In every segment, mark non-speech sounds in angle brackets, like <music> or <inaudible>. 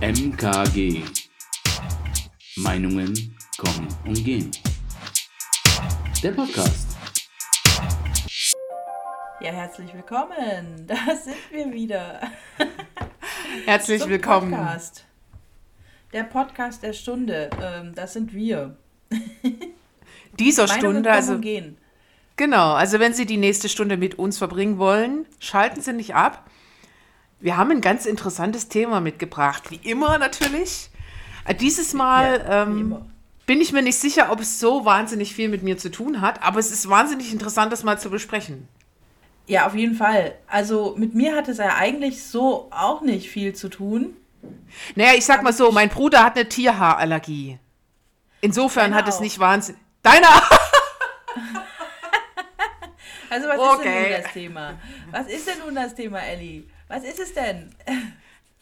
MKG. Meinungen kommen und gehen. Der Podcast. Ja, herzlich willkommen. <laughs> Da sind wir wieder. <laughs> Herzlich Zum willkommen. Podcast. Der Podcast der Stunde. Ähm, das sind wir. <laughs> Dieser Meinungen Stunde, kommen also und gehen. genau, also wenn Sie die nächste Stunde mit uns verbringen wollen, schalten Sie nicht ab. Wir haben ein ganz interessantes Thema mitgebracht, wie immer natürlich. Äh, Dieses Mal Ja, ähm, bin ich mir nicht sicher, ob es so wahnsinnig viel mit mir zu tun hat, aber es ist wahnsinnig interessant, das mal zu besprechen. Ja, auf jeden Fall. Also mit mir hat es ja eigentlich so auch nicht viel zu tun. Naja, ich sag mal so, mein Bruder hat eine Tierhaarallergie. Insofern Deiner hat es auch. nicht wahnsinnig. Deiner! <laughs> Also was ist denn Okay. nun das Thema? Was ist denn nun das Thema, Ellie? Was ist es denn?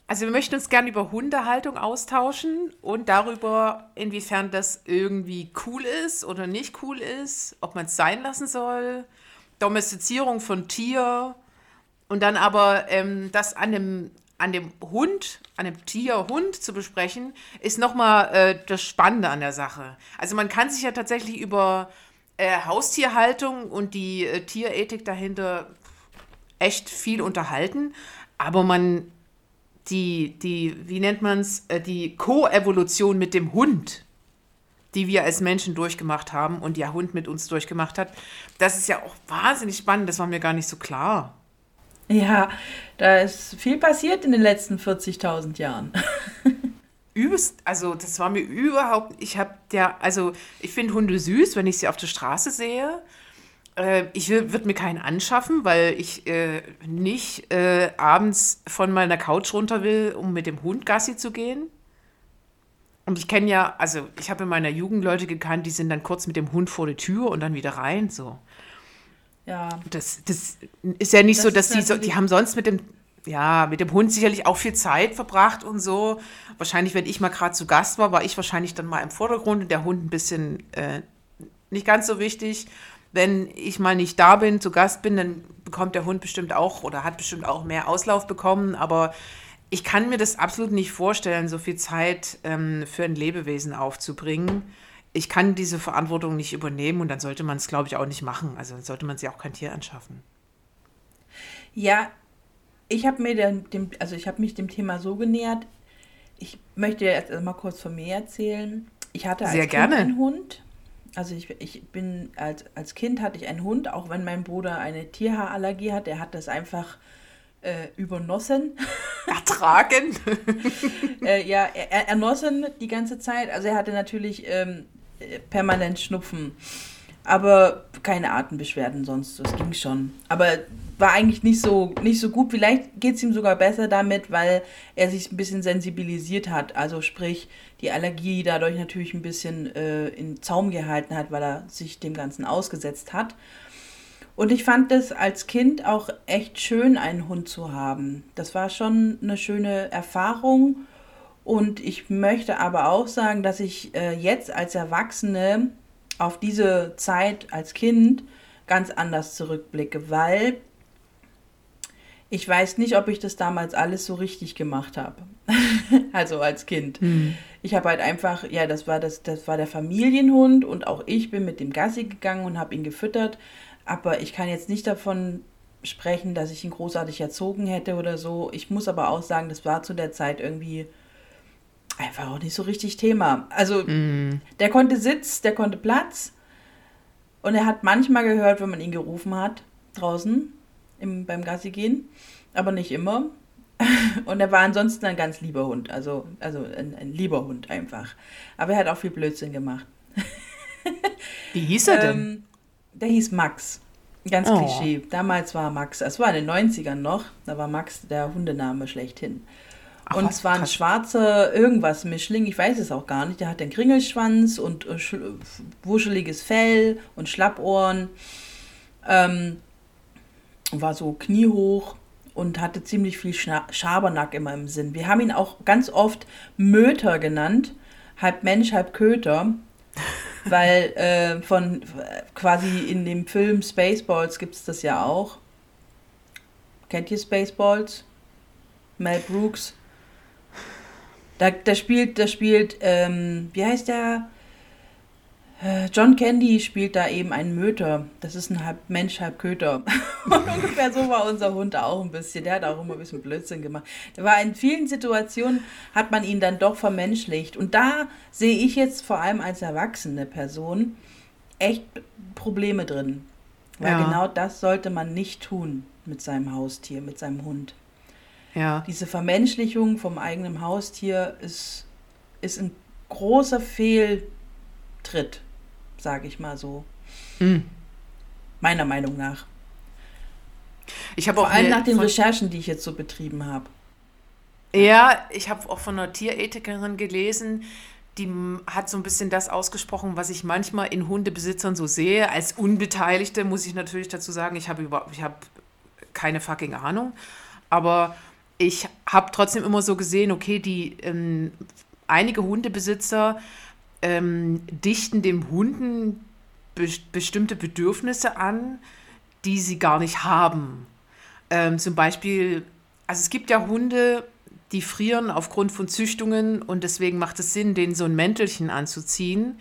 Also wir möchten uns gerne über Hundehaltung austauschen und darüber, inwiefern das irgendwie cool ist oder nicht cool ist, ob man es sein lassen soll, Domestizierung von Tier und dann aber ähm, das an dem, an dem Hund, an dem Tier Hund zu besprechen, ist nochmal äh, das Spannende an der Sache. Also man kann sich ja tatsächlich über äh, Haustierhaltung und die äh, Tierethik dahinter echt viel unterhalten, aber man die, die, wie nennt man es, die Koevolution mit dem Hund, die wir als Menschen durchgemacht haben und der Hund mit uns durchgemacht hat, das ist ja auch wahnsinnig spannend, das war mir gar nicht so klar. Ja, da ist viel passiert in den letzten 40.000 Jahren. <laughs> Übelst, also das war mir überhaupt, ich habe der, also ich finde Hunde süß, wenn ich sie auf der Straße sehe. Äh, ich würde mir keinen anschaffen, weil ich äh, nicht äh, abends von meiner Couch runter will, um mit dem Hund Gassi zu gehen. Und ich kenne ja, also ich habe in meiner Jugend Leute gekannt, die sind dann kurz mit dem Hund vor die Tür und dann wieder rein, so. Ja, Das, das ist ja nicht Das so, dass die so, die haben sonst mit dem, ja, mit dem Hund sicherlich auch viel Zeit verbracht und so. Wahrscheinlich, wenn ich mal gerade zu Gast war, war ich wahrscheinlich dann mal im Vordergrund und der Hund ein bisschen äh, nicht ganz so wichtig. Wenn ich mal nicht da bin, zu Gast bin, dann bekommt der Hund bestimmt auch oder hat bestimmt auch mehr Auslauf bekommen. Aber ich kann mir das absolut nicht vorstellen, so viel Zeit ähm, für ein Lebewesen aufzubringen. Ich kann diese Verantwortung nicht übernehmen und dann sollte man es, glaube ich, auch nicht machen. Also dann sollte man sich auch kein Tier anschaffen. Ja, ich habe mir dem, dem, also ich habe mich dem Thema so genähert. Ich möchte jetzt mal kurz von mir erzählen. Ich hatte als Sehr Kind gerne. einen Hund. Also ich, ich bin als, als Kind hatte ich einen Hund, auch wenn mein Bruder eine Tierhaarallergie hat. Er hat das einfach äh, übernossen. <laughs> Ertragen? <laughs> äh, ja, er, er ernossen die ganze Zeit. Also er hatte natürlich ähm, äh, permanent Schnupfen. Aber keine Atembeschwerden sonst. Das ging schon. Aber war eigentlich nicht so, nicht so gut. Vielleicht geht es ihm sogar besser damit, weil er sich ein bisschen sensibilisiert hat. Also sprich, die Allergie dadurch natürlich ein bisschen äh, in Zaum gehalten hat, weil er sich dem Ganzen ausgesetzt hat. Und ich fand es als Kind auch echt schön, einen Hund zu haben. Das war schon eine schöne Erfahrung. Und ich möchte aber auch sagen, dass ich äh, jetzt als Erwachsene auf diese Zeit als Kind ganz anders zurückblicke, weil ich weiß nicht, ob ich das damals alles so richtig gemacht habe. <laughs> also als Kind. Ich habe halt einfach, ja, das war das, das war der Familienhund und auch ich bin mit dem Gassi gegangen und habe ihn gefüttert. Aber ich kann jetzt nicht davon sprechen, dass ich ihn großartig erzogen hätte oder so. Ich muss aber auch sagen, das war zu der Zeit irgendwie einfach auch nicht so richtig Thema. Also der konnte Sitz, der konnte Platz und er hat manchmal gehört, wenn man ihn gerufen hat draußen im, beim Gassi gehen, aber nicht immer. <laughs> Und er war ansonsten ein ganz lieber Hund, also, also ein, ein lieber Hund einfach. Aber er hat auch viel Blödsinn gemacht. <laughs> Wie hieß er denn? Ähm, der hieß Max. Ganz Oh. Klischee. Damals war Max, es war in den 90ern noch, da war Max der Hundename schlechthin. Ach und was, es war ein schwarzer irgendwas Mischling, ich weiß es auch gar nicht. Der hat den Kringelschwanz und äh, wuscheliges Fell und Schlappohren. Ähm, war so kniehoch und hatte ziemlich viel Schna Schabernack immer im Sinn. Wir haben ihn auch ganz oft Möter genannt, halb Mensch, halb Köter, <laughs> weil äh, von quasi in dem Film Spaceballs gibt es das ja auch. Kennt ihr Spaceballs? Mel Brooks. Da, da spielt, da spielt, ähm, wie heißt der? Äh, John Candy spielt da eben einen Möter. Das ist ein halb Mensch, halb Köter. <laughs> Und ungefähr so war unser Hund auch ein bisschen. Der hat auch immer ein bisschen Blödsinn gemacht. Der war in vielen Situationen, hat man ihn dann doch vermenschlicht. Und da sehe ich jetzt vor allem als erwachsene Person echt Probleme drin. Weil Ja. genau das sollte man nicht tun mit seinem Haustier, mit seinem Hund. Ja. Diese Vermenschlichung vom eigenen Haustier ist, ist ein großer Fehltritt, sage ich mal so. Hm. Meiner Meinung nach. Ich habe Vor auch allem eine- nach den Recherchen, die ich jetzt so betrieben habe. Ja, ich habe auch von einer Tierethikerin gelesen, die hat so ein bisschen das ausgesprochen, was ich manchmal in Hundebesitzern so sehe. Als Unbeteiligte muss ich natürlich dazu sagen, ich habe über, ich habe keine fucking Ahnung. Aber ich habe trotzdem immer so gesehen, okay, die ähm, einige Hundebesitzer ähm, dichten dem Hunden be bestimmte Bedürfnisse an, die sie gar nicht haben. Ähm, zum Beispiel, also es gibt ja Hunde, die frieren aufgrund von Züchtungen und deswegen macht es Sinn, denen so ein Mäntelchen anzuziehen.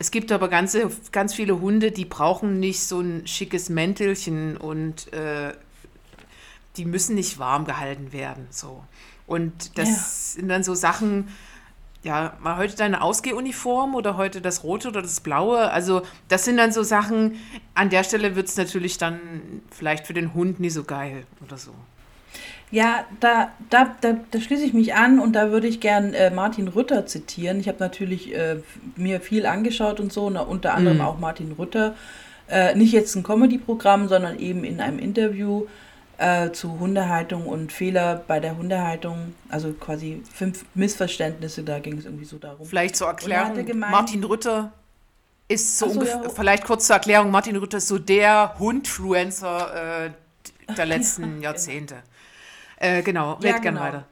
Es gibt aber ganze, ganz viele Hunde, die brauchen nicht so ein schickes Mäntelchen und äh, die müssen nicht warm gehalten werden. So. Und das Ja. sind dann so Sachen, ja, mal heute deine Ausgehuniform oder heute das Rote oder das Blaue. Also das sind dann so Sachen, an der Stelle wird es natürlich dann vielleicht für den Hund nie so geil oder so. Ja, da, da, da, da schließe ich mich an und da würde ich gern äh, Martin Rütter zitieren. Ich habe natürlich äh, mir viel angeschaut und so, na, unter anderem Mhm. auch Martin Rütter. Äh, nicht jetzt ein Comedy-Programm, sondern eben in einem Interview äh, zu Hundehaltung und Fehler bei der Hundehaltung. Also quasi fünf Missverständnisse, da ging es irgendwie so darum. Vielleicht zur er Erklärung, gemeint- Martin Rütter ist so so, ungefähr, ja. vielleicht kurz zur Erklärung, Martin Rütter ist so der Hundfluencer äh, der letzten <laughs> Jahrzehnte. Äh, genau, red Ja, gern genau. weiter.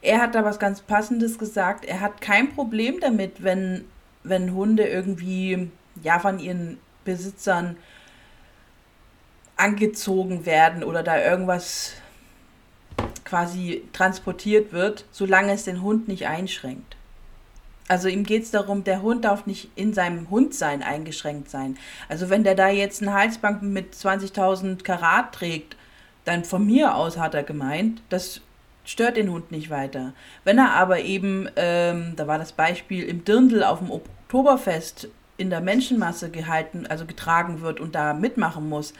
Er hat da was ganz Passendes gesagt. Er hat kein Problem damit, wenn, wenn Hunde irgendwie ja von ihren Besitzern angezogen werden oder da irgendwas quasi transportiert wird, solange es den Hund nicht einschränkt. Also ihm geht es darum, der Hund darf nicht in seinem Hundsein eingeschränkt sein. Also wenn der da jetzt einen Halsband mit 20.000 Karat trägt, dann von mir aus hat er gemeint, das stört den Hund nicht weiter. Wenn er aber eben, ähm, da war das Beispiel, im Dirndl auf dem Oktoberfest in der Menschenmasse gehalten, also getragen wird und da mitmachen muss,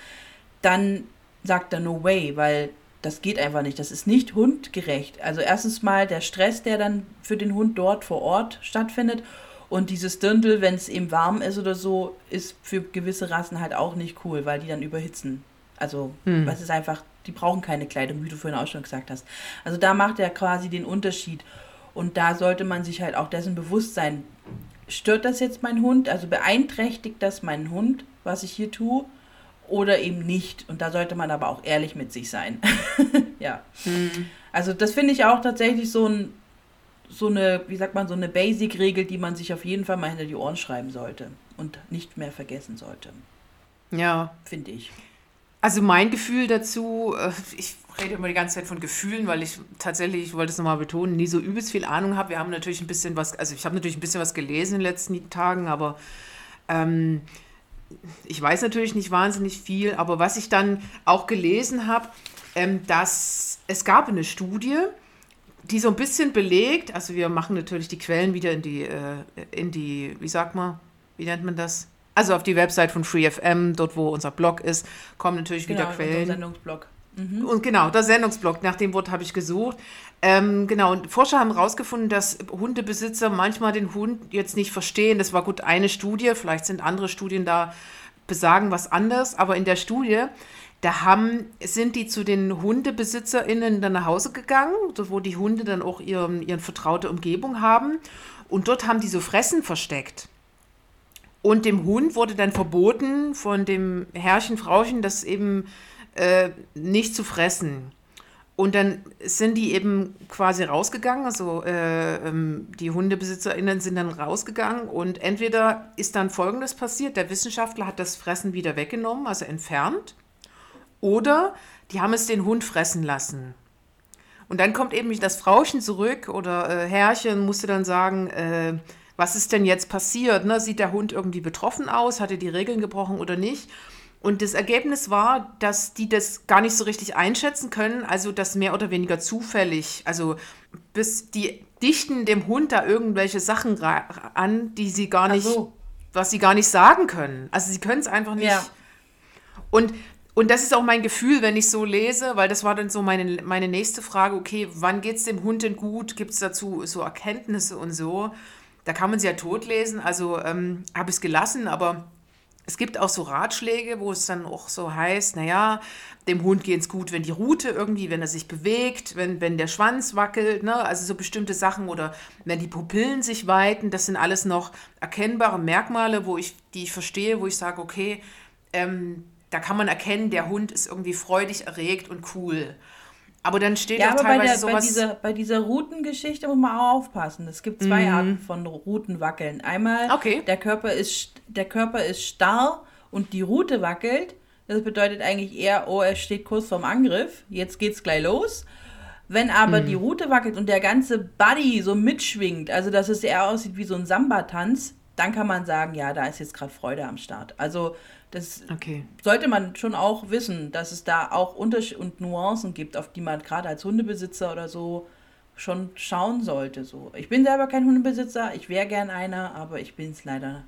dann sagt er no way, weil das geht einfach nicht. Das ist nicht hundgerecht. Also erstens mal der Stress, der dann für den Hund dort vor Ort stattfindet. Und dieses Dirndl, wenn es eben warm ist oder so, ist für gewisse Rassen halt auch nicht cool, weil die dann überhitzen. Also, Hm. was ist einfach, die brauchen keine Kleidung, wie du vorhin auch schon gesagt hast. Also da macht er quasi den Unterschied. Und da sollte man sich halt auch dessen bewusst sein. Stört das jetzt mein Hund? Also beeinträchtigt das meinen Hund, was ich hier tue? Oder eben nicht? Und da sollte man aber auch ehrlich mit sich sein. <laughs> ja. Also das finde ich auch tatsächlich so ein so eine, wie sagt man, so eine Basic-Regel, die man sich auf jeden Fall mal hinter die Ohren schreiben sollte und nicht mehr vergessen sollte, Ja, finde ich. Also mein Gefühl dazu, äh, ich rede immer die ganze Zeit von Gefühlen, weil ich tatsächlich, ich wollte es nochmal betonen, nie so übelst viel Ahnung habe. Wir haben natürlich ein bisschen was, also ich habe natürlich ein bisschen was gelesen in den letzten Tagen, aber ähm, ich weiß natürlich nicht wahnsinnig viel. Aber was ich dann auch gelesen habe, ähm, dass es gab eine Studie, die so ein bisschen belegt, also wir machen natürlich die Quellen wieder in die, äh, in die, wie sagt man, wie nennt man das? Also auf die Website von FreeFM, dort wo unser Blog ist, kommen natürlich wieder Genau, unserem Quellen. Sendungsblog. Und genau, der Sendungsblock, nach dem Wort habe ich gesucht. Ähm, genau, und Forscher haben herausgefunden, dass Hundebesitzer manchmal den Hund jetzt nicht verstehen. Das war gut eine Studie, vielleicht sind andere Studien da, besagen was anderes, aber in der Studie, da haben, sind die zu den HundebesitzerInnen dann nach Hause gegangen, wo die Hunde dann auch ihren, ihren vertraute Umgebung haben. Und dort haben die so Fressen versteckt. Und dem Hund wurde dann verboten von dem Herrchen, Frauchen, das eben äh, nicht zu fressen. Und dann sind die eben quasi rausgegangen, also äh, ähm, die HundebesitzerInnen sind dann rausgegangen und entweder ist dann Folgendes passiert, der Wissenschaftler hat das Fressen wieder weggenommen, also entfernt, oder die haben es den Hund fressen lassen. Und dann kommt eben das Frauchen zurück oder äh, Herrchen musste dann sagen, äh, was ist denn jetzt passiert? Ne? Sieht der Hund irgendwie betroffen aus? Hat er die Regeln gebrochen oder nicht? Und das Ergebnis war, dass die das gar nicht so richtig einschätzen können, also das mehr oder weniger zufällig. Also bis die dichten dem Hund da irgendwelche Sachen an, die sie gar nicht, so. was sie gar nicht sagen können. Also sie können es einfach nicht. Ja. Und und das ist auch mein Gefühl, wenn ich so lese, weil das war dann so meine, meine nächste Frage, okay, wann geht es dem Hund denn gut? Gibt es dazu so Erkenntnisse und so? Da kann man sie ja totlesen, also ähm, habe ich es gelassen, aber es gibt auch so Ratschläge, wo es dann auch so heißt, naja, dem Hund geht es gut, wenn die Rute irgendwie, wenn er sich bewegt, wenn, wenn der Schwanz wackelt, ne? also so bestimmte Sachen oder wenn die Pupillen sich weiten, das sind alles noch erkennbare Merkmale, wo ich, die ich verstehe, wo ich sage, okay, ähm, da kann man erkennen, der Hund ist irgendwie freudig erregt und cool. Aber dann steht ja auch teilweise bei der, sowas... Bei dieser, bei dieser Routengeschichte muss man auch aufpassen. Es gibt zwei mhm. Arten von Routenwackeln. Einmal, okay. der, Körper ist, der Körper ist starr und die Route wackelt. Das bedeutet eigentlich eher, oh, er steht kurz vorm Angriff. Jetzt geht's gleich los. Wenn aber mhm. die Route wackelt und der ganze Body so mitschwingt, also dass es eher aussieht wie so ein Samba-Tanz, dann kann man sagen, ja, da ist jetzt gerade Freude am Start. Also das okay. sollte man schon auch wissen, dass es da auch Unterschiede und Nuancen gibt, auf die man gerade als Hundebesitzer oder so schon schauen sollte. So. Ich bin selber kein Hundebesitzer, ich wäre gern einer, aber ich bin es leider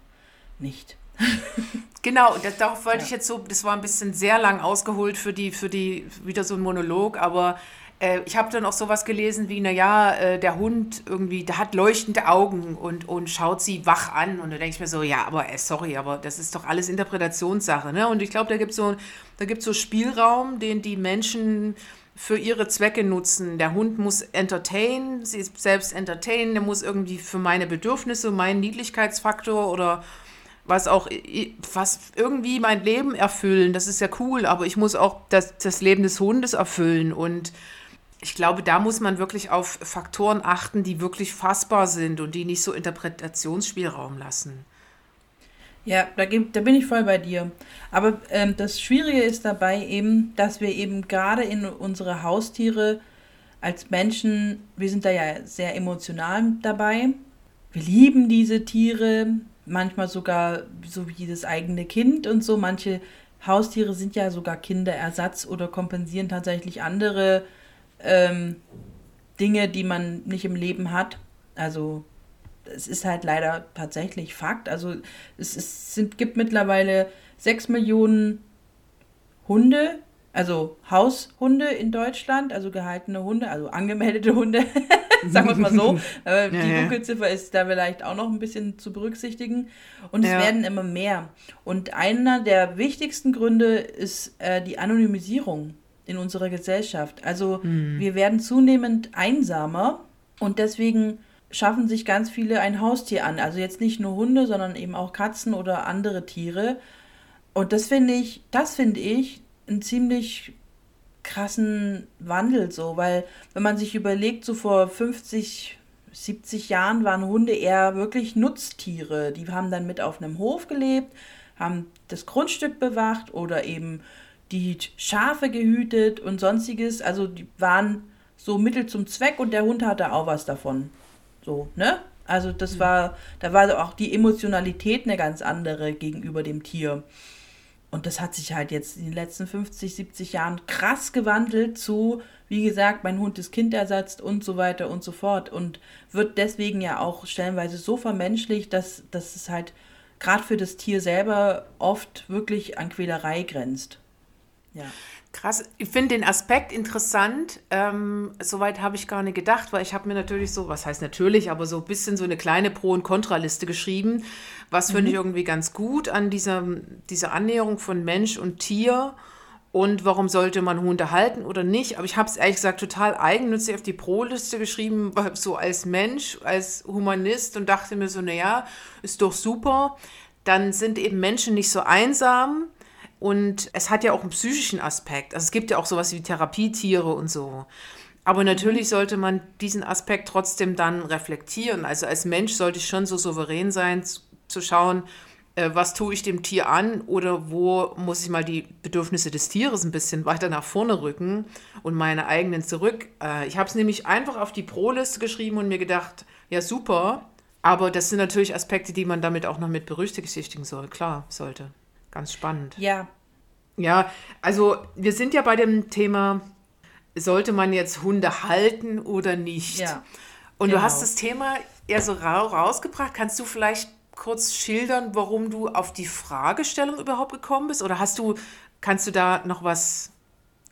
nicht. <laughs> genau, das, darauf wollte ja. ich jetzt so, das war ein bisschen sehr lang ausgeholt für die, für die, wieder so ein Monolog, aber äh, ich habe dann auch sowas gelesen wie, naja, äh, der Hund irgendwie, der hat leuchtende Augen und, und schaut sie wach an. Und da denke ich mir so, ja, aber äh, sorry, aber das ist doch alles Interpretationssache. Ne? Und ich glaube, da gibt so, so Spielraum, den die Menschen für ihre Zwecke nutzen. Der Hund muss entertainen, sie ist selbst entertainen, der muss irgendwie für meine Bedürfnisse, meinen Niedlichkeitsfaktor oder was auch, was irgendwie mein Leben erfüllen. Das ist ja cool, aber ich muss auch das, das Leben des Hundes erfüllen und ich glaube, da muss man wirklich auf Faktoren achten, die wirklich fassbar sind und die nicht so Interpretationsspielraum lassen. Ja, da, da bin ich voll bei dir. Aber ähm, das Schwierige ist dabei eben, dass wir eben gerade in unsere Haustiere als Menschen, wir sind da ja sehr emotional dabei. Wir lieben diese Tiere, manchmal sogar so wie das eigene Kind und so. Manche Haustiere sind ja sogar Kinderersatz oder kompensieren tatsächlich andere ähm, Dinge, die man nicht im Leben hat. Also es ist halt leider tatsächlich Fakt. Also es, es sind, gibt mittlerweile sechs Millionen Hunde, also Haushunde in Deutschland, also gehaltene Hunde, also angemeldete Hunde, <laughs> sagen wir es mal so. <laughs> Äh, ja, die ja. Dunkelziffer ist da vielleicht auch noch ein bisschen zu berücksichtigen. Und es ja. werden immer mehr. Und einer der wichtigsten Gründe ist äh, die Anonymisierung in unserer Gesellschaft. Also mhm. wir werden zunehmend einsamer und deswegen schaffen sich ganz viele ein Haustier an. Also jetzt nicht nur Hunde, sondern eben auch Katzen oder andere Tiere. Und das finde ich, das finde ich einen ziemlich krassen Wandel so, weil wenn man sich überlegt, so vor 50, 70 Jahren waren Hunde eher wirklich Nutztiere. Die haben dann mit auf einem Hof gelebt, haben das Grundstück bewacht oder eben die Schafe gehütet und sonstiges. Also die waren so Mittel zum Zweck und der Hund hatte auch was davon. So, ne? Also das war, da war auch die Emotionalität eine ganz andere gegenüber dem Tier. Und das hat sich halt jetzt in den letzten 50, 70 Jahren krass gewandelt zu, wie gesagt, mein Hund ist Kindersatz und so weiter und so fort. Und wird deswegen ja auch stellenweise so vermenschlicht, dass, dass es halt gerade für das Tier selber oft wirklich an Quälerei grenzt. Ja. Krass, ich finde den Aspekt interessant. Ähm, Soweit habe ich gar nicht gedacht, weil ich habe mir natürlich so, was heißt natürlich, aber so ein bisschen so eine kleine Pro- und Kontraliste geschrieben. Was mhm. finde ich irgendwie ganz gut an dieser, dieser Annäherung von Mensch und Tier und warum sollte man Hunde halten oder nicht. Aber ich habe es ehrlich gesagt total eigennützig auf die Pro-Liste geschrieben, <laughs> so als Mensch, als Humanist und dachte mir so, naja, ist doch super. Dann sind eben Menschen nicht so einsam und es hat ja auch einen psychischen Aspekt. Also es gibt ja auch sowas wie Therapietiere und so. Aber natürlich mhm. sollte man diesen Aspekt trotzdem dann reflektieren. Also als Mensch sollte ich schon so souverän sein, zu, schauen, äh, was tue ich dem Tier an oder wo muss ich mal die Bedürfnisse des Tieres ein bisschen weiter nach vorne rücken und meine eigenen zurück. Äh, ich habe es nämlich einfach auf die Pro-Liste geschrieben und mir gedacht, ja super, aber das sind natürlich Aspekte, die man damit auch noch mit berücksichtigen soll. Klar, sollte. Ganz spannend. Ja. Ja, also wir sind ja bei dem Thema, sollte man jetzt Hunde halten oder nicht? Ja. Und genau. du hast das Thema eher so ra rausgebracht. Kannst du vielleicht kurz schildern, warum du auf die Fragestellung überhaupt gekommen bist? Oder hast du, kannst du da noch was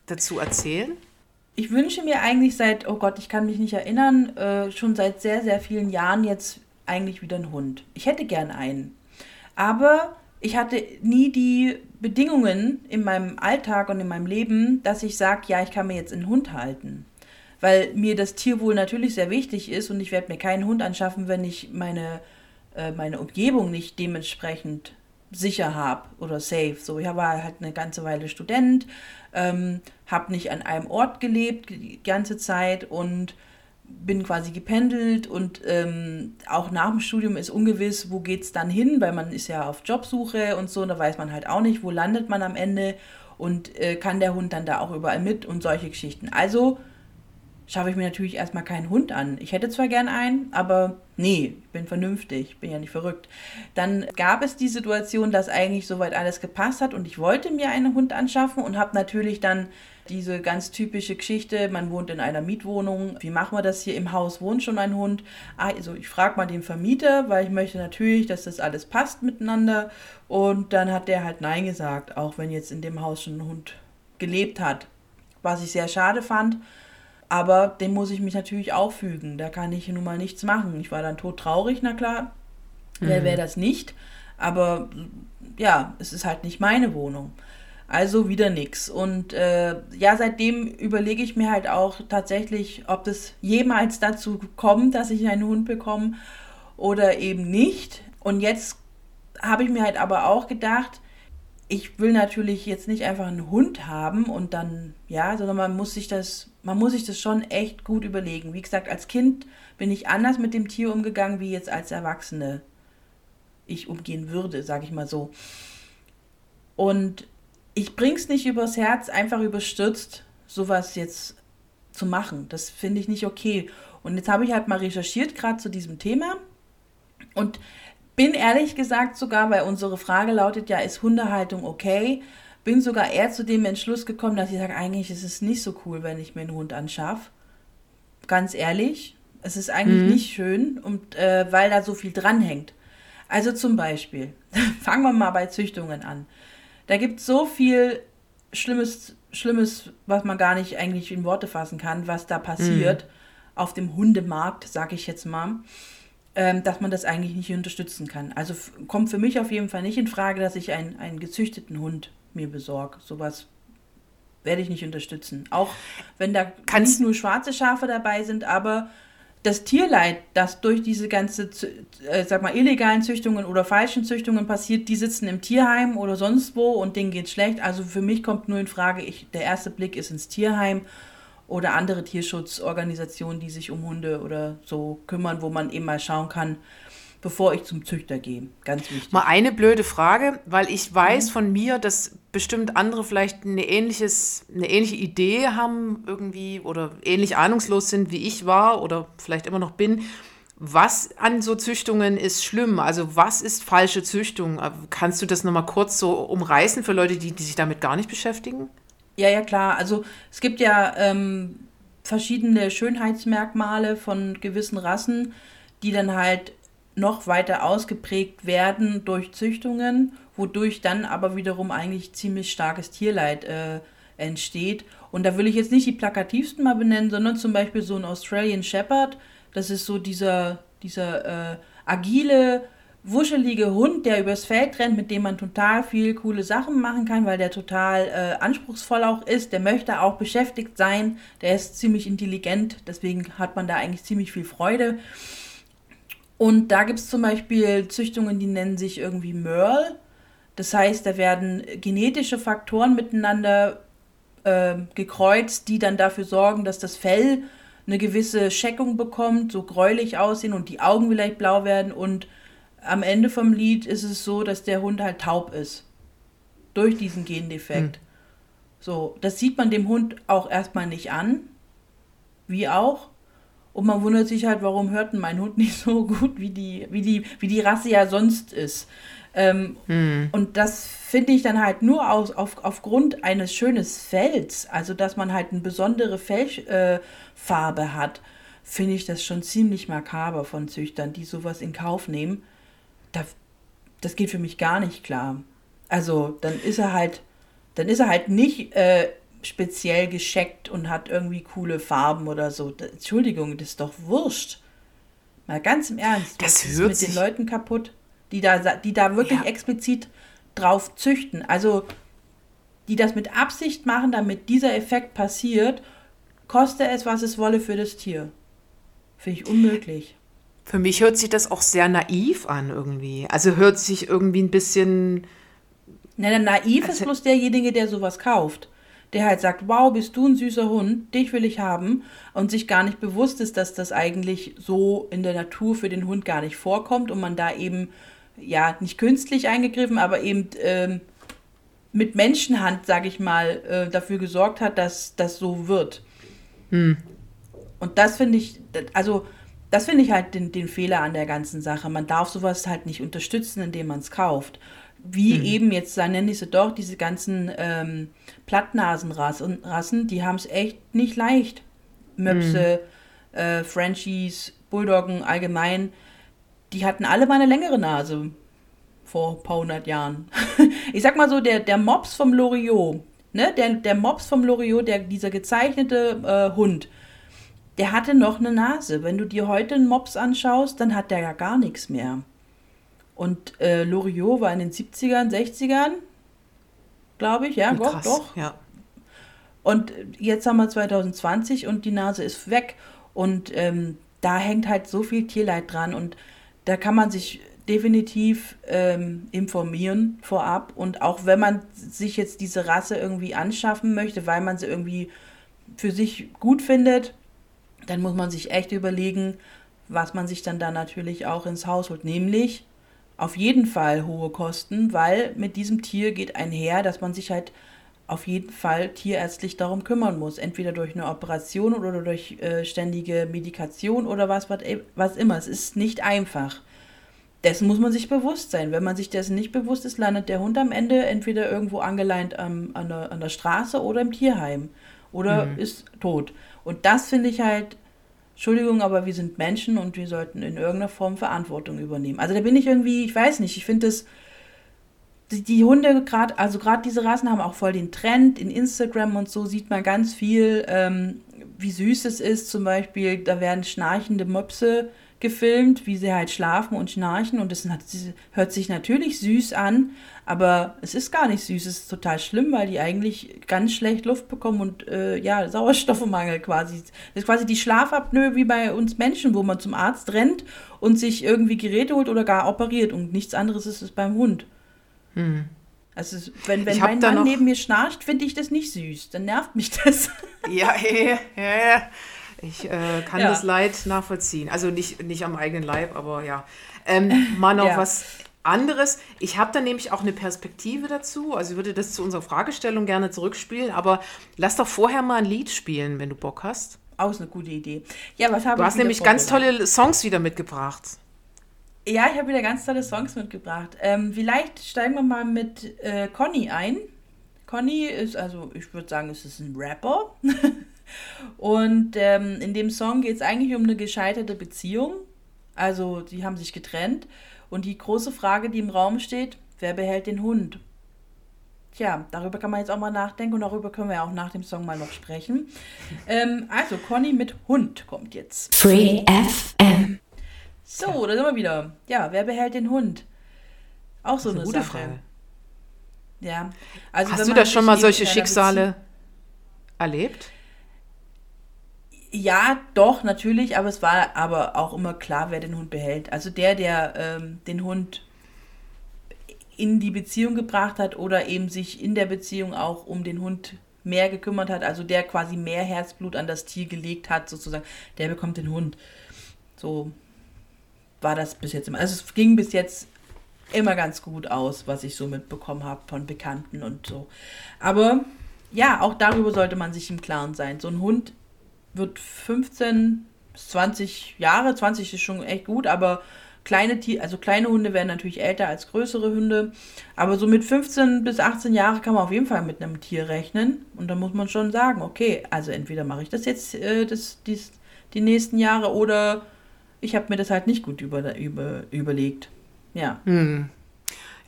dazu erzählen? Ich wünsche mir eigentlich seit, oh Gott, ich kann mich nicht erinnern, äh, schon seit sehr, sehr vielen Jahren jetzt eigentlich wieder einen Hund. Ich hätte gern einen. Aber ich hatte nie die Bedingungen in meinem Alltag und in meinem Leben, dass ich sage, ja, ich kann mir jetzt einen Hund halten. Weil mir das Tierwohl natürlich sehr wichtig ist und ich werde mir keinen Hund anschaffen, wenn ich meine, äh, meine Umgebung nicht dementsprechend sicher habe oder safe. So, ich war halt eine ganze Weile Student, ähm, habe nicht an einem Ort gelebt die ganze Zeit und bin quasi gependelt und ähm, auch nach dem Studium ist ungewiss, wo geht es dann hin, weil man ist ja auf Jobsuche und so, und da weiß man halt auch nicht, wo landet man am Ende und äh, kann der Hund dann da auch überall mit und solche Geschichten. Also schaffe ich mir natürlich erstmal keinen Hund an. Ich hätte zwar gern einen, aber nee, ich bin vernünftig, bin ja nicht verrückt. Dann gab es die Situation, dass eigentlich soweit alles gepasst hat und ich wollte mir einen Hund anschaffen und habe natürlich dann diese ganz typische Geschichte, man wohnt in einer Mietwohnung, wie machen wir das hier? Im Haus wohnt schon ein Hund. Also ich frage mal den Vermieter, weil ich möchte natürlich, dass das alles passt miteinander. Und dann hat der halt Nein gesagt, auch wenn jetzt in dem Haus schon ein Hund gelebt hat. Was ich sehr schade fand. Aber dem muss ich mich natürlich auch fügen. Da kann ich nun mal nichts machen. Ich war dann todtraurig, na klar. Wer wäre das nicht? Aber ja, es ist halt nicht meine Wohnung. Also wieder nix. Und äh, ja, seitdem überlege ich mir halt auch tatsächlich, ob das jemals dazu kommt, dass ich einen Hund bekomme oder eben nicht. Und jetzt habe ich mir halt aber auch gedacht, ich will natürlich jetzt nicht einfach einen Hund haben und dann, ja, sondern man muss sich das, man muss sich das schon echt gut überlegen. Wie gesagt, als Kind bin ich anders mit dem Tier umgegangen, wie jetzt als Erwachsene ich umgehen würde, sage ich mal so. Und ich bring's nicht übers Herz, einfach überstürzt, sowas jetzt zu machen. Das finde ich nicht okay. Und jetzt habe ich halt mal recherchiert, gerade zu diesem Thema. Und bin ehrlich gesagt sogar, weil unsere Frage lautet ja, ist Hundehaltung okay? Bin sogar eher zu dem Entschluss gekommen, dass ich sage, eigentlich ist es nicht so cool, wenn ich mir einen Hund anschaffe. Ganz ehrlich, es ist eigentlich mhm. nicht schön, und, äh, weil da so viel dranhängt. Also zum Beispiel, <laughs> fangen wir mal bei Züchtungen an. Da gibt es so viel Schlimmes, Schlimmes, was man gar nicht eigentlich in Worte fassen kann, was da passiert mhm. auf dem Hundemarkt, sage ich jetzt mal, dass man das eigentlich nicht unterstützen kann. Also kommt für mich auf jeden Fall nicht in Frage, dass ich einen, einen gezüchteten Hund mir besorge. Sowas werde ich nicht unterstützen. Auch wenn da Kannst nicht nur schwarze Schafe dabei sind, aber das Tierleid, das durch diese ganze, äh, sag mal, illegalen Züchtungen oder falschen Züchtungen passiert, die sitzen im Tierheim oder sonst wo und denen geht schlecht. Also für mich kommt nur in Frage, ich, der erste Blick ist ins Tierheim oder andere Tierschutzorganisationen, die sich um Hunde oder so kümmern, wo man eben mal schauen kann, bevor ich zum Züchter gehe. Ganz wichtig. Mal eine blöde Frage, weil ich weiß mhm. von mir, dass bestimmt andere vielleicht eine, ähnliches, eine ähnliche Idee haben irgendwie oder ähnlich ahnungslos sind, wie ich war oder vielleicht immer noch bin. Was an so Züchtungen ist schlimm? Also was ist falsche Züchtung? Kannst du das nochmal kurz so umreißen für Leute, die, die sich damit gar nicht beschäftigen? Ja, ja, klar. Also es gibt ja ähm, verschiedene Schönheitsmerkmale von gewissen Rassen, die dann halt noch weiter ausgeprägt werden durch Züchtungen, wodurch dann aber wiederum eigentlich ziemlich starkes Tierleid äh, entsteht. Und da will ich jetzt nicht die plakativsten mal benennen, sondern zum Beispiel so ein Australian Shepherd. Das ist so dieser, dieser äh, agile, wuschelige Hund, der übers Feld rennt, mit dem man total viel coole Sachen machen kann, weil der total äh, anspruchsvoll auch ist. Der möchte auch beschäftigt sein. Der ist ziemlich intelligent, deswegen hat man da eigentlich ziemlich viel Freude. Und da gibt es zum Beispiel Züchtungen, die nennen sich irgendwie Merle. Das heißt, da werden genetische Faktoren miteinander äh, gekreuzt, die dann dafür sorgen, dass das Fell eine gewisse Scheckung bekommt, so gräulich aussehen und die Augen vielleicht blau werden und am Ende vom Lied ist es so, dass der Hund halt taub ist. Durch diesen Gendefekt. Hm. So, das sieht man dem Hund auch erstmal nicht an. Wie auch. Und man wundert sich halt, warum hört denn mein Hund nicht so gut, wie die, wie die, wie die Rasse ja sonst ist. Ähm, hm. Und das finde ich dann halt nur aus, auf, aufgrund eines schönen Fells, also dass man halt eine besondere Fellfarbe äh, hat, finde ich das schon ziemlich makaber von Züchtern, die sowas in Kauf nehmen. Da, das geht für mich gar nicht klar. Also dann ist er halt, dann ist er halt nicht äh, speziell gescheckt und hat irgendwie coole Farben oder so. Entschuldigung, das ist doch wurscht. Mal ganz im Ernst, das was hört ist mit den Leuten kaputt, die da, die da wirklich ja. explizit drauf züchten. Also die das mit Absicht machen, damit dieser Effekt passiert, koste es, was es wolle für das Tier. Finde ich unmöglich. Für mich hört sich das auch sehr naiv an irgendwie. Also hört sich irgendwie ein bisschen. Nein, naiv ist bloß derjenige, der sowas kauft der halt sagt, wow, bist du ein süßer Hund, dich will ich haben und sich gar nicht bewusst ist, dass das eigentlich so in der Natur für den Hund gar nicht vorkommt und man da eben, ja, nicht künstlich eingegriffen, aber eben ähm, mit Menschenhand, sage ich mal, äh, dafür gesorgt hat, dass das so wird. Hm. Und das finde ich, also das finde ich halt den, den Fehler an der ganzen Sache. Man darf sowas halt nicht unterstützen, indem man es kauft wie mhm. eben jetzt, da nenne ich sie doch, diese ganzen ähm, Plattnasenrassen, die haben es echt nicht leicht. Möpse, mhm. äh, Frenchies, Bulldoggen allgemein, die hatten alle mal eine längere Nase vor ein paar hundert Jahren. <laughs> ich sag mal so, der, der Mops vom Loriot, ne, der, der Mops vom Loriot, der, dieser gezeichnete äh, Hund, der hatte noch eine Nase. Wenn du dir heute einen Mops anschaust, dann hat der ja gar nichts mehr. Und äh, Loriot war in den 70ern, 60ern, glaube ich, ja, doch, doch. Ja. Und jetzt haben wir 2020 und die Nase ist weg. Und ähm, da hängt halt so viel Tierleid dran. Und da kann man sich definitiv ähm, informieren vorab. Und auch wenn man sich jetzt diese Rasse irgendwie anschaffen möchte, weil man sie irgendwie für sich gut findet, dann muss man sich echt überlegen, was man sich dann da natürlich auch ins Haus holt. Nämlich auf jeden Fall hohe Kosten, weil mit diesem Tier geht einher, dass man sich halt auf jeden Fall tierärztlich darum kümmern muss. Entweder durch eine Operation oder durch äh, ständige Medikation oder was, was, was immer. Es ist nicht einfach. Dessen muss man sich bewusst sein. Wenn man sich dessen nicht bewusst ist, landet der Hund am Ende entweder irgendwo angeleint ähm, an, der, an der Straße oder im Tierheim oder mhm. ist tot. Und das finde ich halt Entschuldigung, aber wir sind Menschen und wir sollten in irgendeiner Form Verantwortung übernehmen. Also da bin ich irgendwie, ich weiß nicht, ich finde das, die, die Hunde gerade, also gerade diese Rassen haben auch voll den Trend. In Instagram und so sieht man ganz viel, ähm, wie süß es ist. Zum Beispiel, da werden schnarchende Möpse gefilmt, wie sie halt schlafen und schnarchen. Und das hört sich natürlich süß an, aber es ist gar nicht süß. Es ist total schlimm, weil die eigentlich ganz schlecht Luft bekommen und äh, ja, Sauerstoffmangel quasi. Das ist quasi die Schlafapnoe wie bei uns Menschen, wo man zum Arzt rennt und sich irgendwie Geräte holt oder gar operiert. Und nichts anderes ist es beim Hund. Hm. Also, wenn, wenn mein Mann neben mir schnarcht, finde ich das nicht süß. Dann nervt mich das. Ja, <laughs> ja, ja. Ich äh, kann ja. das Leid nachvollziehen. Also nicht, nicht am eigenen Leib, aber ja. Ähm, <laughs> mal noch ja. was anderes. Ich habe da nämlich auch eine Perspektive dazu. Also ich würde das zu unserer Fragestellung gerne zurückspielen, aber lass doch vorher mal ein Lied spielen, wenn du Bock hast. Aus eine gute Idee. Ja, was habe Du hast nämlich ganz tolle Songs wieder mitgebracht. Ja, ich habe wieder ganz tolle Songs mitgebracht. Ähm, vielleicht steigen wir mal mit äh, Conny ein. Conny ist, also ich würde sagen, es ist ein Rapper. <laughs> Und ähm, in dem Song geht es eigentlich um eine gescheiterte Beziehung. Also, sie haben sich getrennt. Und die große Frage, die im Raum steht, wer behält den Hund? Tja, darüber kann man jetzt auch mal nachdenken und darüber können wir ja auch nach dem Song mal noch sprechen. Ähm, also, Conny mit Hund kommt jetzt. Free FM. So, da sind wir wieder. Ja, wer behält den Hund? Auch so eine, eine gute Sache. Frage. Ja. Also, Hast du da schon mal solche Schicksale erlebt? Ja, doch, natürlich, aber es war aber auch immer klar, wer den Hund behält. Also der, der ähm, den Hund in die Beziehung gebracht hat oder eben sich in der Beziehung auch um den Hund mehr gekümmert hat, also der quasi mehr Herzblut an das Tier gelegt hat, sozusagen, der bekommt den Hund. So, war das bis jetzt immer. Also es ging bis jetzt immer ganz gut aus, was ich so mitbekommen habe von Bekannten und so. Aber ja, auch darüber sollte man sich im Klaren sein. So ein Hund wird 15 bis 20 Jahre, 20 ist schon echt gut, aber kleine also kleine Hunde werden natürlich älter als größere Hunde, aber so mit 15 bis 18 Jahre kann man auf jeden Fall mit einem Tier rechnen und da muss man schon sagen, okay, also entweder mache ich das jetzt äh, das, dies, die nächsten Jahre oder ich habe mir das halt nicht gut über, über, überlegt. Ja.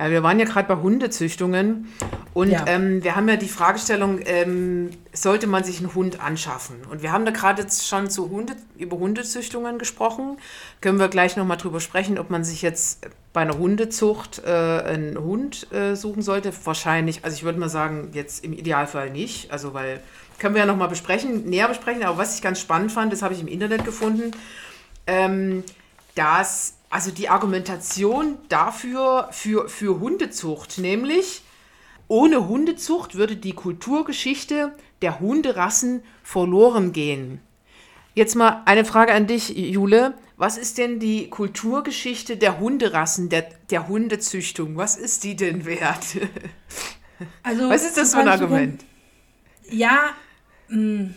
Ja, wir waren ja gerade bei Hundezüchtungen und Ja. ähm, wir haben ja die Fragestellung, ähm, sollte man sich einen Hund anschaffen? Und wir haben da gerade jetzt schon zu Hunde, über Hundezüchtungen gesprochen. Können wir gleich nochmal drüber sprechen, ob man sich jetzt bei einer Hundezucht äh, einen Hund äh, suchen sollte? Wahrscheinlich, also ich würde mal sagen, jetzt im Idealfall nicht. Also weil, können wir ja nochmal besprechen, näher besprechen. Aber was ich ganz spannend fand, das habe ich im Internet gefunden, ähm, dass, also die Argumentation dafür, für, für Hundezucht, nämlich ohne Hundezucht würde die Kulturgeschichte der Hunderassen verloren gehen. Jetzt mal eine Frage an dich, Jule. Was ist denn die Kulturgeschichte der Hunderassen, der, der Hundezüchtung? Was ist die denn wert? <laughs> Also, Was ist das für ein Argument? kannst- Ja, mh,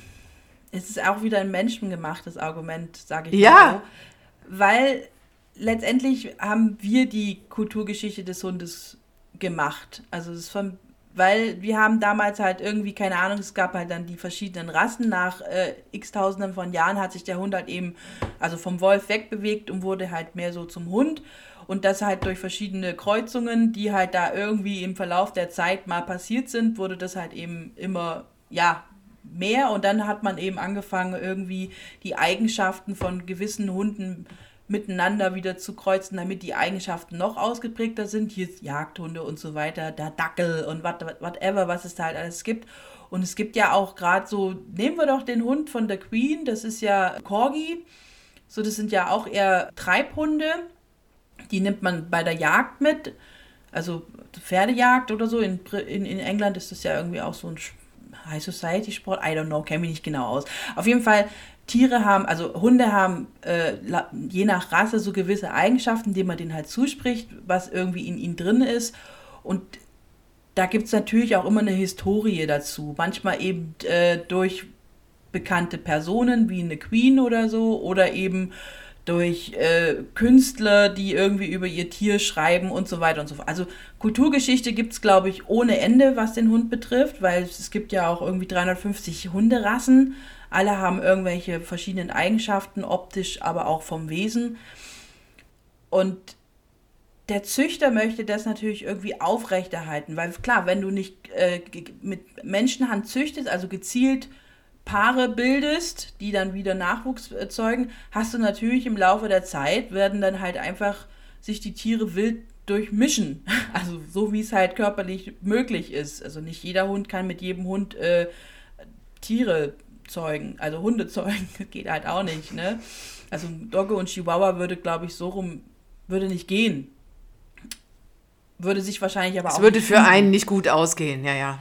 es ist auch wieder ein menschengemachtes Argument, sage ich Ja. mal so. Weil letztendlich haben wir die Kulturgeschichte des Hundes gemacht. Also es ist von, weil wir haben damals halt irgendwie, keine Ahnung, es gab halt dann die verschiedenen Rassen. Nach äh, x Tausenden von Jahren hat sich der Hund halt eben, also vom Wolf wegbewegt und wurde halt mehr so zum Hund. Und das halt durch verschiedene Kreuzungen, die halt da irgendwie im Verlauf der Zeit mal passiert sind, wurde das halt eben immer, ja, mehr. Und dann hat man eben angefangen, irgendwie die Eigenschaften von gewissen Hunden miteinander wieder zu kreuzen, damit die Eigenschaften noch ausgeprägter sind. Hier ist Jagdhunde und so weiter, der Dackel und what, what- whatever, was es da halt alles gibt. Und es gibt ja auch gerade so, nehmen wir doch den Hund von der Queen, das ist ja Corgi. So, das sind ja auch eher Treibhunde. Die nimmt man bei der Jagd mit. Also Pferdejagd oder so. In, in, in England ist das ja irgendwie auch so ein High Society Sport. I don't know, kenne mich nicht genau aus. Auf jeden Fall, Tiere haben, also Hunde haben äh, je nach Rasse so gewisse Eigenschaften, die man denen halt zuspricht, was irgendwie in ihnen drin ist. Und da gibt es natürlich auch immer eine Historie dazu. Manchmal eben äh, durch bekannte Personen wie eine Queen oder so oder eben durch äh, Künstler, die irgendwie über ihr Tier schreiben und so weiter und so fort. Also Kulturgeschichte gibt es, glaube ich, ohne Ende, was den Hund betrifft, weil es gibt ja auch irgendwie 350 Hunderassen. Alle haben irgendwelche verschiedenen Eigenschaften, optisch, aber auch vom Wesen. Und der Züchter möchte das natürlich irgendwie aufrechterhalten, weil klar, wenn du nicht äh, mit Menschenhand züchtest, also gezielt Paare bildest, die dann wieder Nachwuchs erzeugen, hast du natürlich im Laufe der Zeit, werden dann halt einfach sich die Tiere wild durchmischen. <laughs> Also so wie es halt körperlich möglich ist. Also nicht jeder Hund kann mit jedem Hund äh, Tiere zeugen, also Hunde <laughs> zeugen, geht halt auch nicht, ne? Also Dogge und Chihuahua würde, glaube ich, so rum, würde nicht gehen. Würde sich wahrscheinlich aber Es auch. würde nicht für einen nicht gut ausgehen, ja, ja.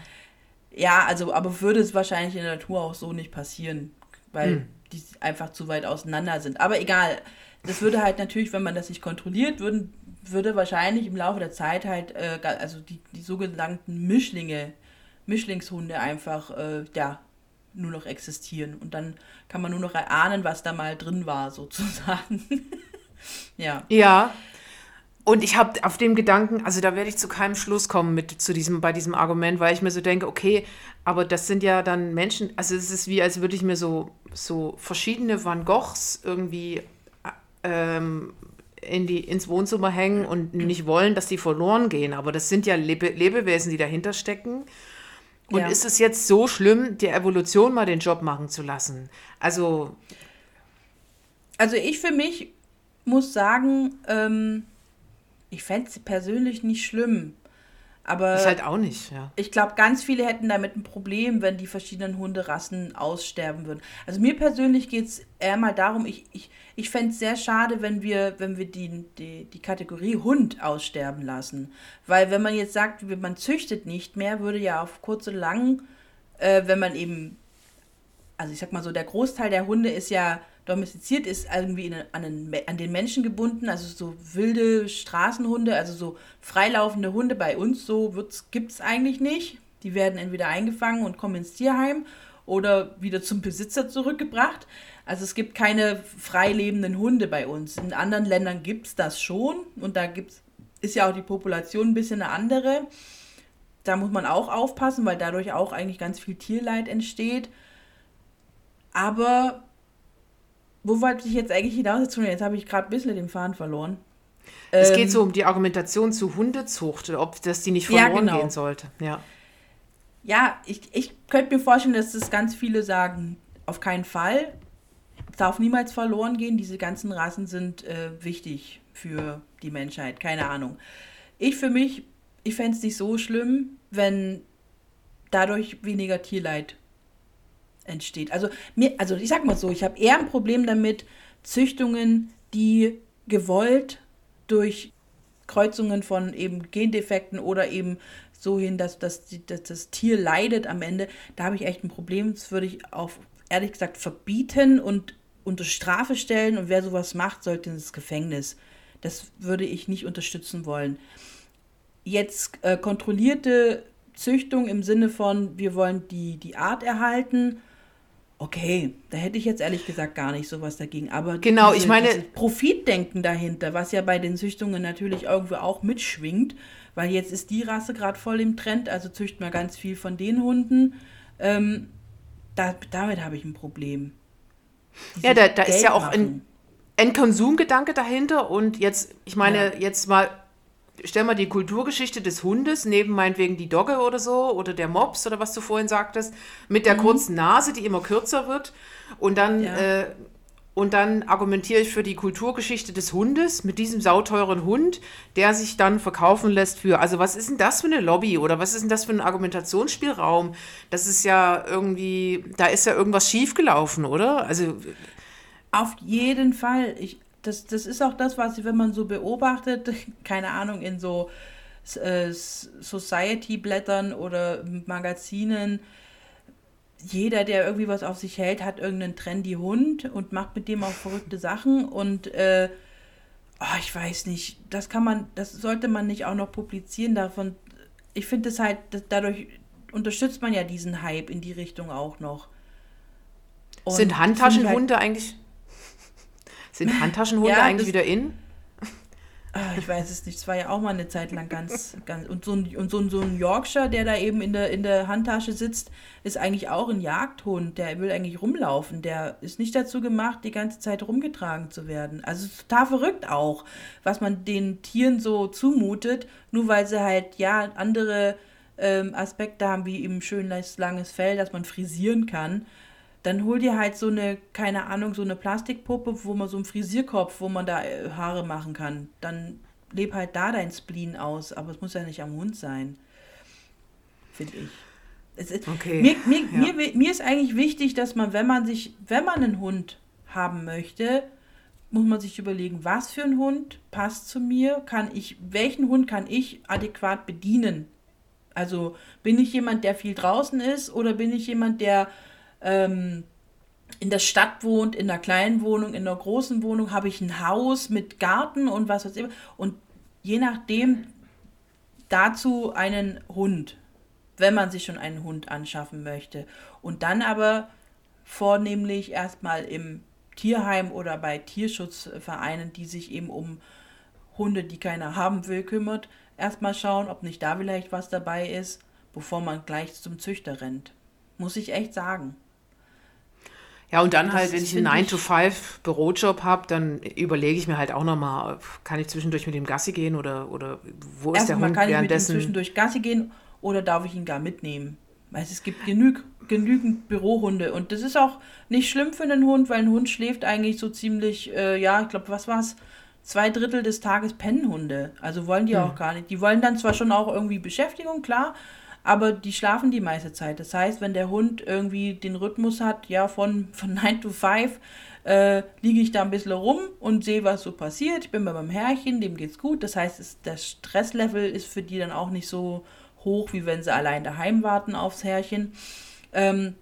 Ja, also, aber würde es wahrscheinlich in der Natur auch so nicht passieren, weil Hm. die einfach zu weit auseinander sind. Aber egal, das würde halt natürlich, wenn man das nicht kontrolliert, würden, würde wahrscheinlich im Laufe der Zeit halt, äh, also die, die sogenannten Mischlinge, Mischlingshunde einfach, äh, ja, nur noch existieren. Und dann kann man nur noch erahnen, was da mal drin war, <laughs> sozusagen. ja. Ja. Und ich habe auf dem Gedanken, also da werde ich zu keinem Schluss kommen mit zu diesem, bei diesem Argument, weil ich mir so denke, okay, aber das sind ja dann Menschen, also es ist wie, als würde ich mir so, so verschiedene Van Goghs irgendwie ähm, in die, ins Wohnzimmer hängen und nicht wollen, dass die verloren gehen. Aber das sind ja Lebe, Lebewesen, die dahinter stecken. Und Ja. ist es jetzt so schlimm, der Evolution mal den Job machen zu lassen? Also, Also ich für mich muss sagen, ähm, ich fände es persönlich nicht schlimm. Aber ist halt auch nicht, ja. ich glaube, ganz viele hätten damit ein Problem, wenn die verschiedenen Hunderassen aussterben würden. Also mir persönlich geht es eher mal darum, ich, ich, ich fände es sehr schade, wenn wir, wenn wir die, die, die Kategorie Hund aussterben lassen. Weil wenn man jetzt sagt, man züchtet nicht mehr, würde ja auf kurz und lang, äh, wenn man eben also ich sag mal so, der Großteil der Hunde ist ja domestiziert ist, irgendwie in, an, den, an den Menschen gebunden, also so wilde Straßenhunde, also so freilaufende Hunde bei uns, so gibt es eigentlich nicht. Die werden entweder eingefangen und kommen ins Tierheim oder wieder zum Besitzer zurückgebracht. Also es gibt keine freilebenden Hunde bei uns. In anderen Ländern gibt es das schon und da gibt's, ist ja auch die Population ein bisschen eine andere. Da muss man auch aufpassen, weil dadurch auch eigentlich ganz viel Tierleid entsteht. Aber wo wollte ich jetzt eigentlich hinaus? Jetzt habe ich gerade ein bisschen den Faden verloren. Es ähm, geht so um die Argumentation zu Hundezucht, ob das die nicht verloren ja, genau. gehen sollte. Ja, ja ich, ich könnte mir vorstellen, dass das ganz viele sagen, auf keinen Fall. Darf niemals verloren gehen. Diese ganzen Rassen sind äh, wichtig für die Menschheit. Keine Ahnung. Ich für mich, ich fände es nicht so schlimm, wenn dadurch weniger Tierleid entsteht. Also, mir, also ich sag mal so, ich habe eher ein Problem damit, Züchtungen, die gewollt durch Kreuzungen von eben Gendefekten oder eben so hin, dass, dass, dass das Tier leidet am Ende, da habe ich echt ein Problem. Das würde ich auf, ehrlich gesagt, verbieten und unter Strafe stellen und wer sowas macht, sollte ins Gefängnis. Das würde ich nicht unterstützen wollen. Jetzt äh, kontrollierte Züchtung im Sinne von, wir wollen die, die Art erhalten Okay, da hätte ich jetzt ehrlich gesagt gar nicht sowas dagegen. Aber genau, diese, ich meine Profitdenken dahinter, was ja bei den Züchtungen natürlich irgendwo auch mitschwingt, weil jetzt ist die Rasse gerade voll im Trend, also züchten wir ganz viel von den Hunden. Ähm, da, damit habe ich ein Problem. Diese ja, da, da ist ja auch ein, ein Konsumgedanke dahinter und jetzt, ich meine, ja. jetzt mal stell mal die Kulturgeschichte des Hundes neben meinetwegen die Dogge oder so oder der Mops oder was du vorhin sagtest, mit der mhm. kurzen Nase, die immer kürzer wird. Und dann, ja. äh, und dann argumentiere ich für die Kulturgeschichte des Hundes mit diesem sauteuren Hund, der sich dann verkaufen lässt für. Also, was ist denn das für eine Lobby oder was ist denn das für ein Argumentationsspielraum? Das ist ja irgendwie, da ist ja irgendwas schiefgelaufen, oder? Also. Auf jeden Fall. Ich, das, das ist auch das, was, wenn man so beobachtet, <laughs> keine Ahnung, in so äh, Society-Blättern oder Magazinen, jeder, der irgendwie was auf sich hält, hat irgendeinen trendy Hund und macht mit dem auch verrückte Sachen und äh, oh, ich weiß nicht, das kann man, das sollte man nicht auch noch publizieren davon. Ich finde es halt, dadurch unterstützt man ja diesen Hype in die Richtung auch noch. Und Sind Handtaschenhunde halt, eigentlich sind Handtaschenhunde ja, eigentlich wieder in? Ah, ich weiß es nicht. Es war ja auch mal eine Zeit lang ganz, ganz. Und so ein, und so ein, so ein Yorkshire, der da eben in der, in der Handtasche sitzt, ist eigentlich auch ein Jagdhund. Der will eigentlich rumlaufen. Der ist nicht dazu gemacht, die ganze Zeit rumgetragen zu werden. Also total verrückt auch, was man den Tieren so zumutet, nur weil sie halt, ja, andere ähm, Aspekte haben, wie eben schön langes Fell, dass man frisieren kann dann hol dir halt so eine, keine Ahnung, so eine Plastikpuppe, wo man so einen Frisierkopf, wo man da äh, Haare machen kann. Dann leb halt da dein Spleen aus, aber es muss ja nicht am Hund sein. Finde ich. Ist, okay. Mir, mir, ja. mir, mir ist eigentlich wichtig, dass man, wenn man sich, wenn man einen Hund haben möchte, muss man sich überlegen, was für ein Hund passt zu mir, kann ich, welchen Hund kann ich adäquat bedienen? Also bin ich jemand, der viel draußen ist oder bin ich jemand, der ähm, in der Stadt wohnt, in einer kleinen Wohnung, in einer großen Wohnung, habe ich ein Haus mit Garten und was weiß ich. Und je nachdem dazu einen Hund, wenn man sich schon einen Hund anschaffen möchte. Und dann aber vornehmlich erstmal im Tierheim oder bei Tierschutzvereinen, die sich eben um Hunde, die keiner haben will, kümmert, erstmal schauen, ob nicht da vielleicht was dabei ist, bevor man gleich zum Züchter rennt. Muss ich echt sagen. Ja, und dann das halt, wenn ich einen 9-to-5-Bürojob habe, dann überlege ich mir halt auch nochmal, kann ich zwischendurch mit dem Gassi gehen oder, oder wo ist der Hund kann währenddessen? Ich mit ihm zwischendurch Gassi gehen oder darf ich ihn gar mitnehmen? Weil es gibt genug, genügend Bürohunde und das ist auch nicht schlimm für einen Hund, weil ein Hund schläft eigentlich so ziemlich, äh, ja, ich glaube, was war es? Zwei Drittel des Tages pennen Hunde. Also wollen die hm. auch gar nicht. Die wollen dann zwar schon auch irgendwie Beschäftigung, klar, aber die schlafen die meiste Zeit. Das heißt, wenn der Hund irgendwie den Rhythmus hat, ja, von, von 9 to 5, äh, liege ich da ein bisschen rum und sehe, was so passiert. Ich bin bei meinem Herrchen, dem geht's gut. Das heißt, es, das Stresslevel ist für die dann auch nicht so hoch, wie wenn sie allein daheim warten aufs Herrchen. Ähm,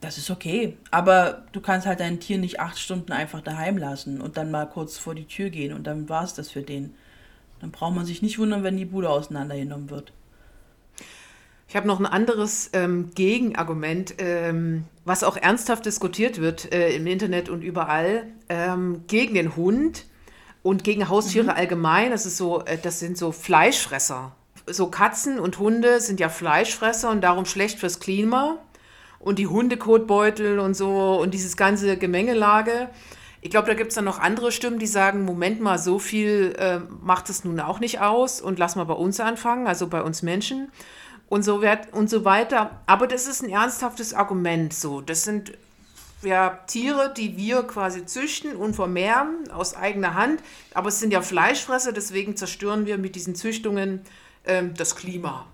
Das ist okay. Aber du kannst halt dein Tier nicht acht Stunden einfach daheim lassen und dann mal kurz vor die Tür gehen und dann war es das für den. Dann braucht man sich nicht wundern, wenn die Bude auseinandergenommen wird. Ich habe noch ein anderes ähm, Gegenargument, ähm, was auch ernsthaft diskutiert wird äh, im Internet und überall, ähm, gegen den Hund und gegen Haustiere allgemein. Das, ist so, äh, das sind so Fleischfresser. So Katzen und Hunde sind ja Fleischfresser und darum schlecht fürs Klima. Und die Hundekotbeutel und so und dieses ganze Gemengelage. Ich glaube, da gibt es dann noch andere Stimmen, die sagen, Moment mal, so viel äh, macht es nun auch nicht aus und lass mal bei uns anfangen, also bei uns Menschen und so, wert, und so weiter. Aber das ist ein ernsthaftes Argument so. Das sind ja, Tiere, die wir quasi züchten und vermehren aus eigener Hand. Aber es sind ja Fleischfresser, deswegen zerstören wir mit diesen Züchtungen ähm, das Klima.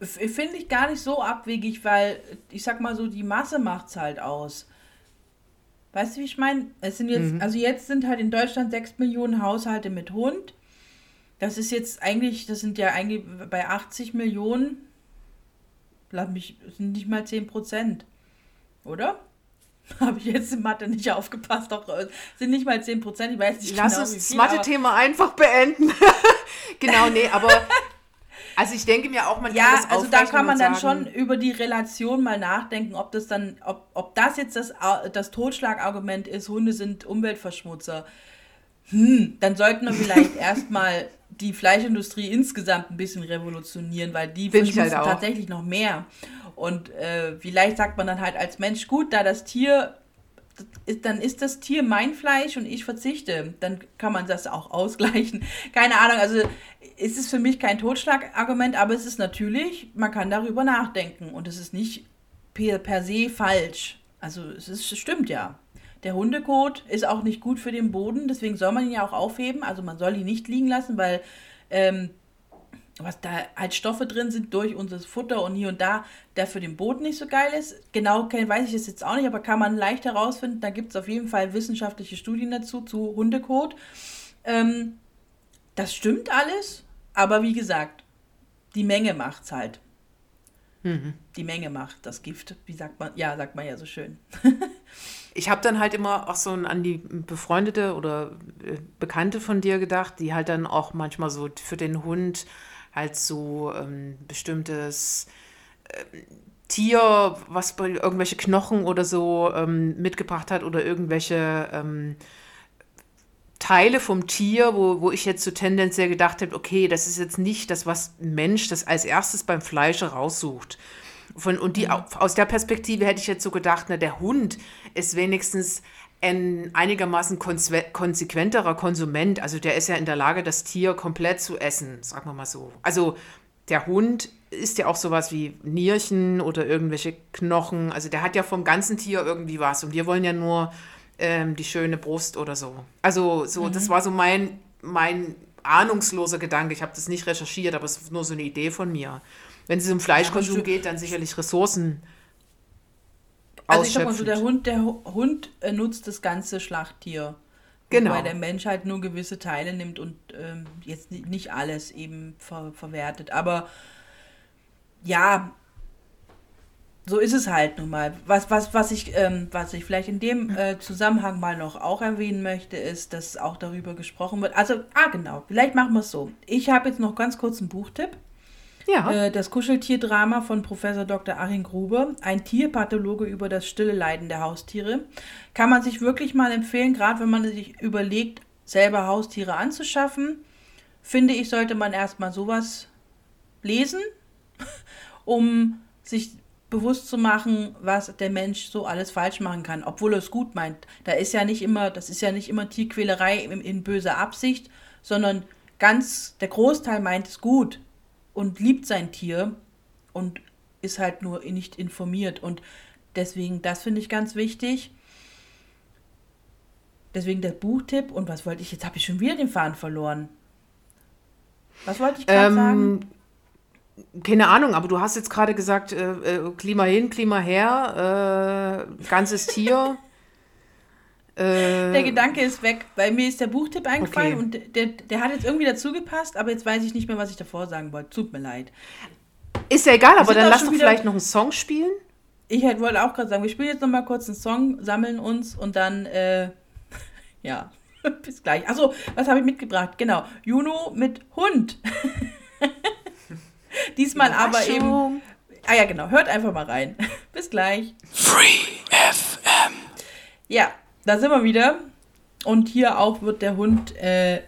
Finde ich gar nicht so abwegig, weil ich sag mal so, die Masse macht's halt aus. Weißt du, wie ich meine? Es sind jetzt, also jetzt sind halt in Deutschland 6 Millionen Haushalte mit Hund. Das ist jetzt eigentlich, das sind ja eigentlich bei 80 Millionen, lass mich, sind nicht mal 10 Prozent. Oder? <laughs> Habe ich jetzt in Mathe nicht aufgepasst, doch äh, sind nicht mal 10 Prozent, ich weiß nicht Lass genau, uns das Mathe-Thema einfach beenden. <laughs> genau, nee, aber <laughs> also ich denke mir auch, man Ja, kann das also da kann man dann sagen, schon über die Relation mal nachdenken, ob das dann, ob, ob das jetzt das, das Totschlagargument ist, Hunde sind Umweltverschmutzer. Hm, dann sollten wir vielleicht erstmal die Fleischindustrie insgesamt ein bisschen revolutionieren, weil die ich verschmutzen halt tatsächlich noch mehr. Und äh, vielleicht sagt man dann halt als Mensch, gut, da das Tier ist, dann ist das Tier mein Fleisch und ich verzichte. Dann kann man das auch ausgleichen. <laughs> Keine Ahnung, also ist es für mich kein Totschlagargument, aber es ist natürlich, man kann darüber nachdenken und es ist nicht per, per se falsch. Also es, ist, es stimmt ja. Der Hundekot ist auch nicht gut für den Boden, deswegen soll man ihn ja auch aufheben. Also man soll ihn nicht liegen lassen, weil ähm, was da halt Stoffe drin sind durch unser Futter und hier und da, der für den Boden nicht so geil ist. Genau weiß ich es jetzt auch nicht, aber kann man leicht herausfinden. Da gibt es auf jeden Fall wissenschaftliche Studien dazu, zu Hundekot. Ähm, das stimmt alles, aber wie gesagt, die Menge macht's halt. Die Menge macht das Gift. Wie sagt man? Ja, sagt man ja so schön. <laughs> ich habe dann halt immer auch so an die befreundete oder äh, Bekannte von dir gedacht, die halt dann auch manchmal so für den Hund halt so ähm, bestimmtes ähm, Tier, was bei irgendwelche Knochen oder so ähm, mitgebracht hat oder irgendwelche ähm, Teile vom Tier, wo, wo ich jetzt so tendenziell gedacht habe, okay, das ist jetzt nicht das, was ein Mensch das als erstes beim Fleisch raussucht. Von, und die, au- aus der Perspektive hätte ich jetzt so gedacht, na, der Hund ist wenigstens ein einigermaßen konse- konsequenterer Konsument. Also der ist ja in der Lage, das Tier komplett zu essen, sagen wir mal so. Also der Hund ist ja auch sowas wie Nierchen oder irgendwelche Knochen. Also der hat ja vom ganzen Tier irgendwie was. Und wir wollen ja nur ähm, die schöne Brust oder so. Also so, das war so mein, mein ahnungsloser Gedanke. Ich habe das nicht recherchiert, aber es ist nur so eine Idee von mir. Wenn es um Fleischkonsum Ja, geht, dann sicherlich Ressourcen Also ich sag mal so, der Hund, der Hu- Hund äh, nutzt das ganze Schlachttier. Genau. Weil der Mensch halt nur gewisse Teile nimmt und ähm, jetzt ni- nicht alles eben ver verwertet. Aber ja, so ist es halt nun mal. Was, was, was, ich, ähm, was ich vielleicht in dem äh, Zusammenhang mal noch auch erwähnen möchte, ist, dass auch darüber gesprochen wird. Also, ah genau, vielleicht machen wir es so. Ich habe jetzt noch ganz kurz einen Buchtipp. Ja. Äh, das Kuscheltierdrama von Professor Dr. Achim Gruber, ein Tierpathologe über das stille Leiden der Haustiere. Kann man sich wirklich mal empfehlen, gerade wenn man sich überlegt, selber Haustiere anzuschaffen. Finde ich, sollte man erstmal sowas lesen, <laughs> um sich bewusst zu machen, was der Mensch so alles falsch machen kann, obwohl er es gut meint. Da ist ja nicht immer, das ist ja nicht immer Tierquälerei in, in böser Absicht, sondern ganz, der Großteil meint es gut und liebt sein Tier und ist halt nur nicht informiert. Und deswegen, das finde ich ganz wichtig. Deswegen der Buchtipp. Und was wollte ich? Jetzt habe ich schon wieder den Faden verloren. Was wollte ich gerade sagen? Ähm, keine Ahnung, aber du hast jetzt gerade gesagt, äh, äh, Klima hin, Klima her, äh, ganzes Tier. <laughs> äh, Der Gedanke ist weg, weil mir ist der Buchtipp eingefallen Okay. und der, der hat jetzt irgendwie dazu gepasst, aber jetzt weiß ich nicht mehr, was ich davor sagen wollte. Tut mir leid. ist ja egal, aber dann lass doch vielleicht noch einen Song spielen. ich halt wollte auch gerade sagen, wir spielen jetzt noch mal kurz einen Song, sammeln uns und dann, äh, <laughs> ja, <laughs> bis gleich. Achso, was habe ich mitgebracht? Genau, Juno mit Hund. <laughs> Diesmal aber eben. Ah ja, genau, hört einfach mal rein. bis gleich. Free FM. Ja, da sind wir wieder. Und hier auch wird der Hund äh,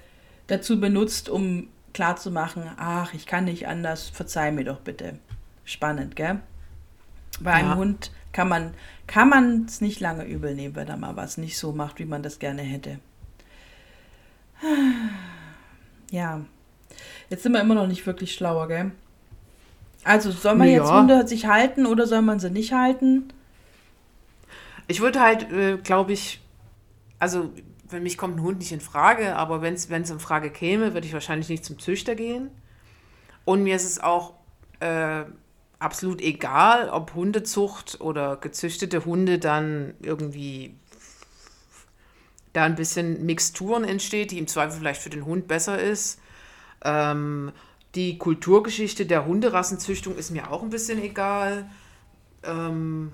dazu benutzt, um klarzumachen, ach, ich kann nicht anders, verzeih mir doch bitte. Spannend, gell? Bei einem Ja. Hund kann man kann man es nicht lange übel nehmen, wenn er mal was nicht so macht, wie man das gerne hätte. <sighs> Ja, jetzt sind wir immer noch nicht wirklich schlauer, gell? Also, soll man jetzt Ja. Hunde sich halten oder soll man sie nicht halten? Ich würde halt, äh, glaube ich, also für mich kommt ein Hund nicht in Frage, aber wenn es in Frage käme, würde ich wahrscheinlich nicht zum Züchter gehen. Und mir ist es auch äh, absolut egal, ob Hundezucht oder gezüchtete Hunde dann irgendwie da ein bisschen Mixturen entsteht, die im Zweifel vielleicht für den Hund besser ist. Ähm, die Kulturgeschichte der Hunderassenzüchtung ist mir auch ein bisschen egal. Ähm,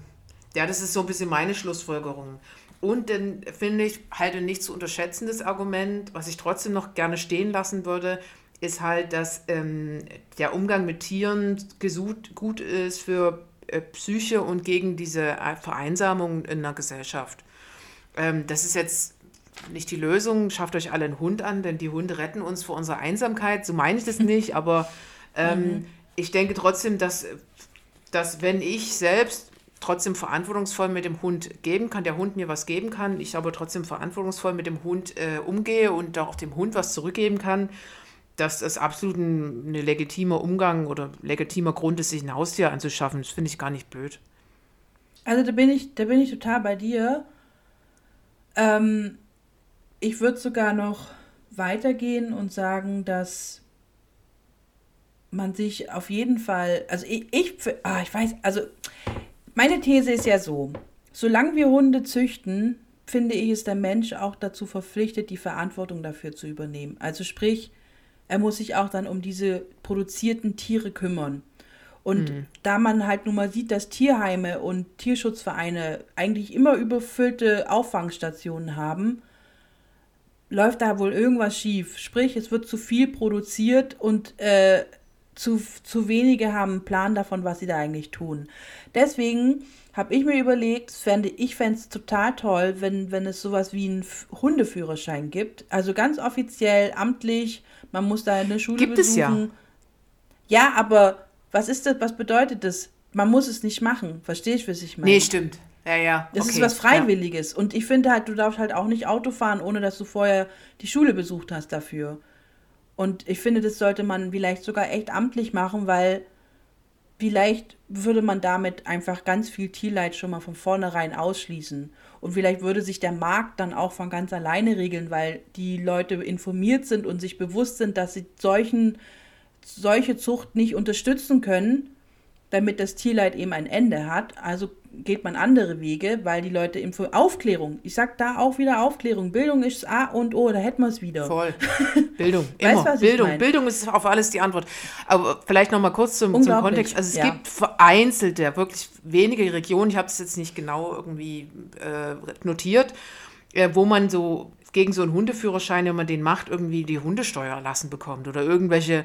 ja, das ist so ein bisschen meine Schlussfolgerung. Und dann finde ich halt ein nicht zu unterschätzendes Argument, was ich trotzdem noch gerne stehen lassen würde, ist halt, dass ähm, der Umgang mit Tieren gesut, gut ist für äh, Psyche und gegen diese äh, Vereinsamung in der Gesellschaft. Ähm, das ist jetzt nicht die Lösung, schafft euch alle einen Hund an, denn die Hunde retten uns vor unserer Einsamkeit. So meine ich das <laughs> nicht, aber ähm, ich denke trotzdem, dass, dass wenn ich selbst trotzdem verantwortungsvoll mit dem Hund geben kann, der Hund mir was geben kann, ich aber trotzdem verantwortungsvoll mit dem Hund äh, umgehe und auch dem Hund was zurückgeben kann, dass das absolut ein, ein legitimer Umgang oder legitimer Grund ist, sich ein Haustier anzuschaffen. Das finde ich gar nicht blöd. Also da bin ich, da bin ich total bei dir. Ähm, ich würde sogar noch weitergehen und sagen, dass man sich auf jeden Fall, also ich, ich, ah, ich weiß, also meine These ist ja so, solange wir Hunde züchten, finde ich, ist der Mensch auch dazu verpflichtet, die Verantwortung dafür zu übernehmen. Also sprich, er muss sich auch dann um diese produzierten Tiere kümmern. Und da man halt nun mal sieht, dass Tierheime und Tierschutzvereine eigentlich immer überfüllte Auffangstationen haben, läuft da wohl irgendwas schief. Sprich, es wird zu viel produziert und äh, zu, zu wenige haben einen Plan davon, was sie da eigentlich tun. Deswegen habe ich mir überlegt, fände, ich fände es total toll, wenn, wenn es sowas wie einen Hundeführerschein gibt. Also ganz offiziell, amtlich, man muss da eine Schule Gibt es ja. besuchen. Ja, aber was ist das, was bedeutet das? Man muss es nicht machen. Verstehe ich, was ich meine? Nee, stimmt. Ja, ja. Das okay. ist was Freiwilliges. Und ich finde halt, du darfst halt auch nicht Auto fahren, ohne dass du vorher die Schule besucht hast dafür. Und ich finde, das sollte man vielleicht sogar echt amtlich machen, weil vielleicht würde man damit einfach ganz viel Tierleid schon mal von vornherein ausschließen. Und vielleicht würde sich der Markt dann auch von ganz alleine regeln, weil die Leute informiert sind und sich bewusst sind, dass sie solchen, solche Zucht nicht unterstützen können, damit das Tierleid eben ein Ende hat. Also geht man andere Wege, weil die Leute Info Aufklärung. Ich sag da auch wieder Aufklärung. Bildung ist A und O, da hätten wir es wieder. Voll. <laughs> Bildung. Weißt, Immer. ich Bildung. mein? Bildung ist auf alles die Antwort. Aber vielleicht noch mal kurz zum, zum Kontext. Also es ja. gibt vereinzelte, wirklich wenige Regionen, ich habe es jetzt nicht genau irgendwie äh, notiert, äh, wo man so gegen so einen Hundeführerschein, wenn man den macht, irgendwie die Hundesteuer erlassen bekommt oder irgendwelche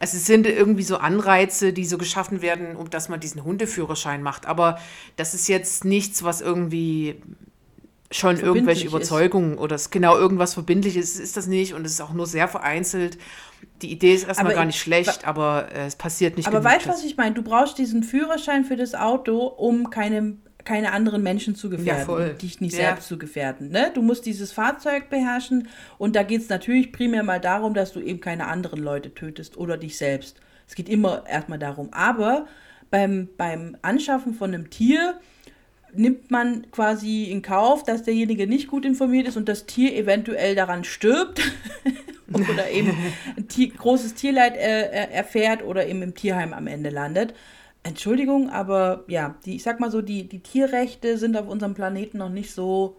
also es sind irgendwie so Anreize, die so geschaffen werden, um dass man diesen Hundeführerschein macht. Aber das ist jetzt nichts, was irgendwie schon irgendwelche ist. Überzeugungen oder es genau irgendwas Verbindliches ist das nicht und es ist auch nur sehr vereinzelt. Die Idee ist erstmal Aber gar ich- nicht schlecht, aber äh, es passiert nicht Aber weißt du, was ich meine? Du brauchst diesen Führerschein für das Auto, um keine, keine anderen Menschen zu gefährden, voll. dich nicht Ja. selbst zu gefährden. Ne? Du musst dieses Fahrzeug beherrschen und da geht es natürlich primär mal darum, dass du eben keine anderen Leute tötest oder dich selbst. Es geht immer erstmal darum. Aber beim, beim Anschaffen von einem Tier nimmt man quasi in Kauf, dass derjenige nicht gut informiert ist und das Tier eventuell daran stirbt <laughs> oder eben ein Tier, großes Tierleid äh, erfährt oder eben im Tierheim am Ende landet. Entschuldigung, aber ja, die, ich sag mal so, die, die Tierrechte sind auf unserem Planeten noch nicht so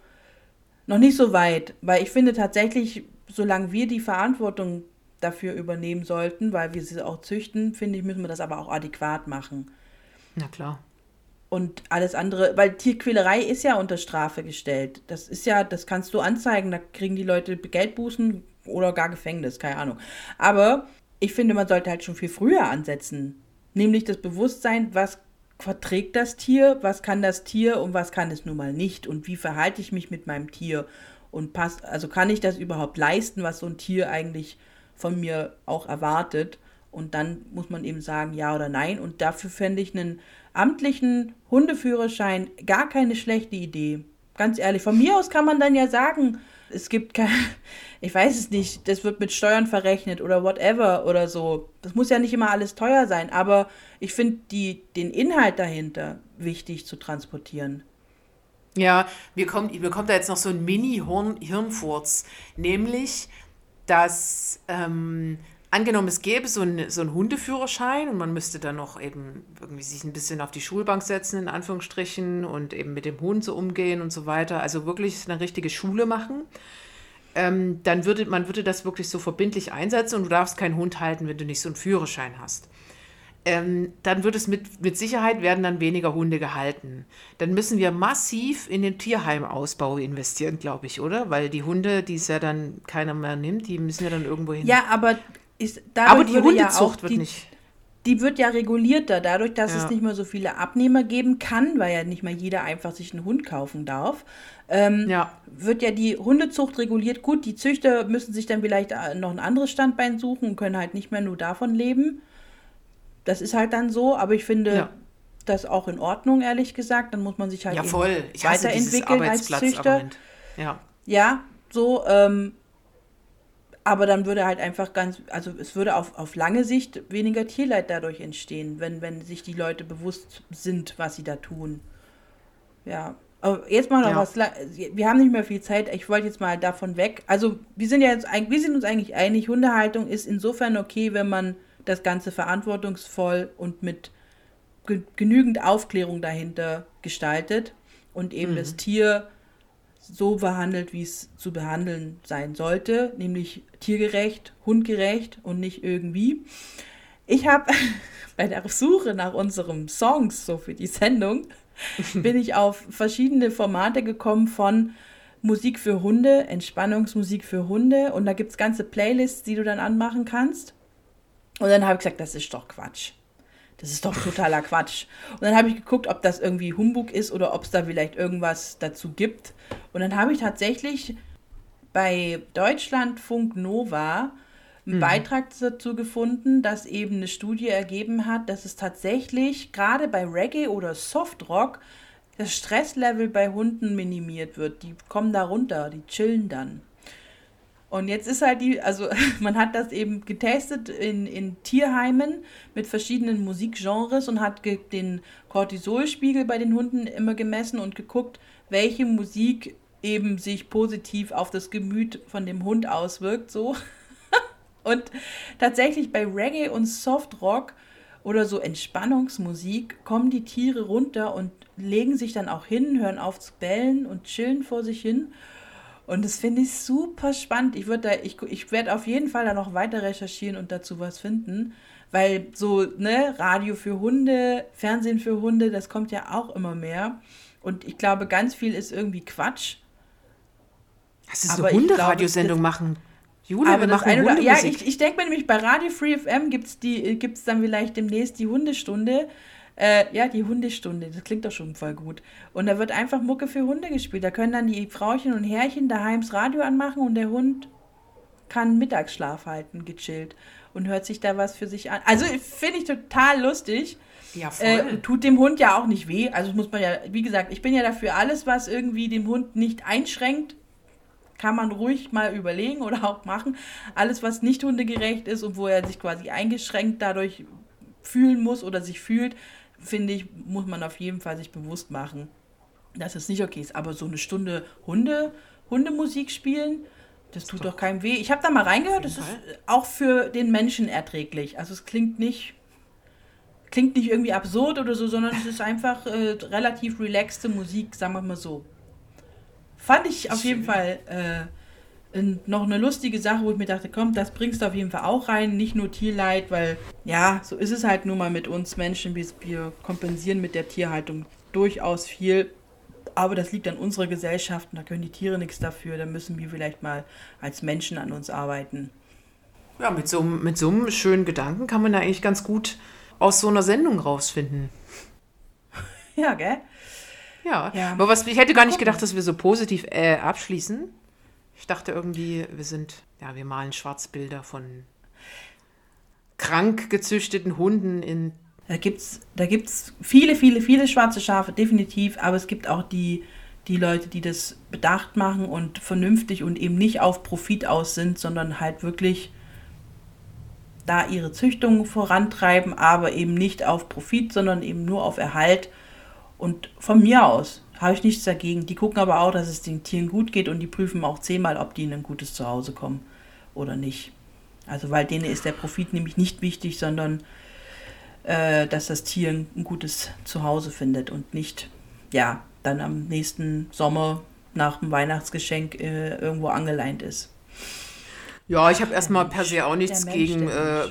noch nicht so weit, weil ich finde tatsächlich, solange wir die Verantwortung dafür übernehmen sollten, weil wir sie auch züchten, finde ich, müssen wir das aber auch adäquat machen. Na klar. Und alles andere, weil Tierquälerei ist ja unter Strafe gestellt. Das ist ja, das kannst du anzeigen, da kriegen die Leute Geldbußen oder gar Gefängnis, keine Ahnung. Aber ich finde, man sollte halt schon viel früher ansetzen. Nämlich das Bewusstsein, was verträgt das Tier, was kann das Tier und was kann es nun mal nicht und wie verhalte ich mich mit meinem Tier und passt, also kann ich das überhaupt leisten, was so ein Tier eigentlich von mir auch erwartet. Und dann muss man eben sagen, ja oder nein. Und dafür fände ich einen amtlichen Hundeführerschein gar keine schlechte Idee. Ganz ehrlich, von mir aus kann man dann ja sagen, es gibt kein, <laughs> ich weiß es nicht, das wird mit Steuern verrechnet oder whatever oder so. Das muss ja nicht immer alles teuer sein, aber ich finde den Inhalt dahinter wichtig zu transportieren. Ja, mir kommt, mir kommt da jetzt noch so ein Mini-Hirnfurz, nämlich, dass ähm, angenommen, es gäbe so, ein, so einen Hundeführerschein und man müsste dann noch eben irgendwie sich ein bisschen auf die Schulbank setzen, in Anführungsstrichen, und eben mit dem Hund so umgehen und so weiter, also wirklich eine richtige Schule machen. Ähm, dann würde man würde das wirklich so verbindlich einsetzen und du darfst keinen Hund halten, wenn du nicht so einen Führerschein hast ähm, dann wird es mit, mit Sicherheit werden dann weniger Hunde gehalten. Dann müssen wir massiv in den Tierheimausbau investieren, glaube ich, oder? Weil die Hunde, die es ja dann keiner mehr nimmt, die müssen ja dann irgendwo hin. Ja, aber ist, aber die Hundezucht ja wird die, nicht. Die wird ja regulierter, dadurch, dass ja. es nicht mehr so viele Abnehmer geben kann, weil ja nicht mal jeder einfach sich einen Hund kaufen darf. Ähm, ja. Wird ja die Hundezucht reguliert. Gut, die Züchter müssen sich dann vielleicht äh, noch ein anderes Standbein suchen und können halt nicht mehr nur davon leben. Das ist halt dann so, aber ich finde ja. das auch in Ordnung, ehrlich gesagt. Dann muss man sich halt ja, voll. Ich weiterentwickeln als Züchter. Ja. ja, so. Ähm, aber dann würde halt einfach ganz, also es würde auf, auf lange Sicht weniger Tierleid dadurch entstehen, wenn, wenn sich die Leute bewusst sind, was sie da tun. Ja. Aber jetzt mal noch ja. was. Wir haben nicht mehr viel Zeit. Ich wollte jetzt mal davon weg. Also, wir sind ja jetzt wir sind uns eigentlich einig, Hundehaltung ist insofern okay, wenn man das Ganze verantwortungsvoll und mit ge genügend Aufklärung dahinter gestaltet und eben mhm. das Tier so behandelt, wie es zu behandeln sein sollte, nämlich tiergerecht, hundgerecht und nicht irgendwie. Ich habe <laughs> bei der Suche nach unseren Songs, so für die Sendung, <laughs> bin ich auf verschiedene Formate gekommen von Musik für Hunde, Entspannungsmusik für Hunde und da gibt es ganze Playlists, die du dann anmachen kannst. Und dann habe ich gesagt, das ist doch Quatsch. Das ist doch totaler Quatsch. Und dann habe ich geguckt, ob das irgendwie Humbug ist oder ob es da vielleicht irgendwas dazu gibt. Und dann habe ich tatsächlich bei Deutschlandfunk Nova einen mhm. Beitrag dazu gefunden, dass eben eine Studie ergeben hat, dass es tatsächlich gerade bei Reggae oder Softrock das Stresslevel bei Hunden minimiert wird. Die kommen da runter, die chillen dann. Und jetzt ist halt die, also <laughs> man hat das eben getestet in, in Tierheimen mit verschiedenen Musikgenres und hat den Cortisolspiegel bei den Hunden immer gemessen und geguckt, welche Musik eben sich positiv auf das Gemüt von dem Hund auswirkt, so. <laughs> und tatsächlich bei Reggae und Softrock oder so Entspannungsmusik kommen die Tiere runter und legen sich dann auch hin, hören auf zu bellen und chillen vor sich hin. Und das finde ich super spannend. Ich da, ich, ich werde auf jeden Fall da noch weiter recherchieren und dazu was finden. Weil so, ne, Radio für Hunde, Fernsehen für Hunde, das kommt ja auch immer mehr. Und ich glaube, ganz viel ist irgendwie Quatsch. Hast du so eine Hunderadiosendung machen? Julia, aber wir machen oder, Ja, ich, ich denke mir nämlich, bei Radio Free FM gibt es dann vielleicht demnächst die Hundestunde. Äh, ja, die Hundestunde, das klingt doch schon voll gut. Und da wird einfach Mucke für Hunde gespielt. Da können dann die Frauchen und Herrchen daheim das Radio anmachen und der Hund kann Mittagsschlaf halten, gechillt. Und hört sich da was für sich an. Also finde ich total lustig. Ja, voll. Äh, tut dem Hund ja auch nicht weh. Also muss man ja, wie gesagt, ich bin ja dafür, alles, was irgendwie den Hund nicht einschränkt, kann man ruhig mal überlegen oder auch machen. Alles, was nicht hundegerecht ist und wo er sich quasi eingeschränkt dadurch fühlen muss oder sich fühlt, finde ich, muss man auf jeden Fall sich bewusst machen, dass es nicht okay ist. Aber so eine Stunde Hunde, Hundemusik spielen, das tut doch, doch keinem weh. Ich habe da mal reingehört, das ist auch für den Menschen erträglich. Also es klingt nicht, klingt nicht irgendwie absurd oder so, sondern es ist einfach äh, relativ relaxte Musik, sagen wir mal so. Fand ich auf jeden Fall äh, noch eine lustige Sache, wo ich mir dachte, komm, das bringst du auf jeden Fall auch rein, nicht nur Tierleid, weil ja, so ist es halt nun mal mit uns Menschen, wir kompensieren mit der Tierhaltung durchaus viel. Aber das liegt an unserer Gesellschaft und da können die Tiere nichts dafür. Da müssen wir vielleicht mal als Menschen an uns arbeiten. Ja, mit so, einem- mit so einem schönen Gedanken kann man da eigentlich ganz gut aus so einer Sendung rausfinden. <laughs> Ja, gell? Ja, Ja. aber was, ich hätte gar nicht gedacht, dass wir so positiv äh, abschließen. Ich dachte irgendwie, wir sind, ja, wir malen Schwarzbilder von krank gezüchteten Hunden in. Da gibt's, da gibt's viele, viele, viele schwarze Schafe, definitiv, aber es gibt auch die, die Leute, die das bedacht machen und vernünftig und eben nicht auf Profit aus sind, sondern halt wirklich da ihre Züchtung vorantreiben, aber eben nicht auf Profit, sondern eben nur auf Erhalt. Und von mir aus habe ich nichts dagegen. Die gucken aber auch, dass es den Tieren gut geht und die prüfen auch zehnmal, ob die in ein gutes Zuhause kommen oder nicht. Also weil denen ist der Profit nämlich nicht wichtig, sondern äh, dass das Tier ein, gutes Zuhause findet und nicht, ja, dann am nächsten Sommer nach dem Weihnachtsgeschenk äh, irgendwo angeleint ist. Ja, ich habe erstmal per se auch nichts Mensch, gegen, äh,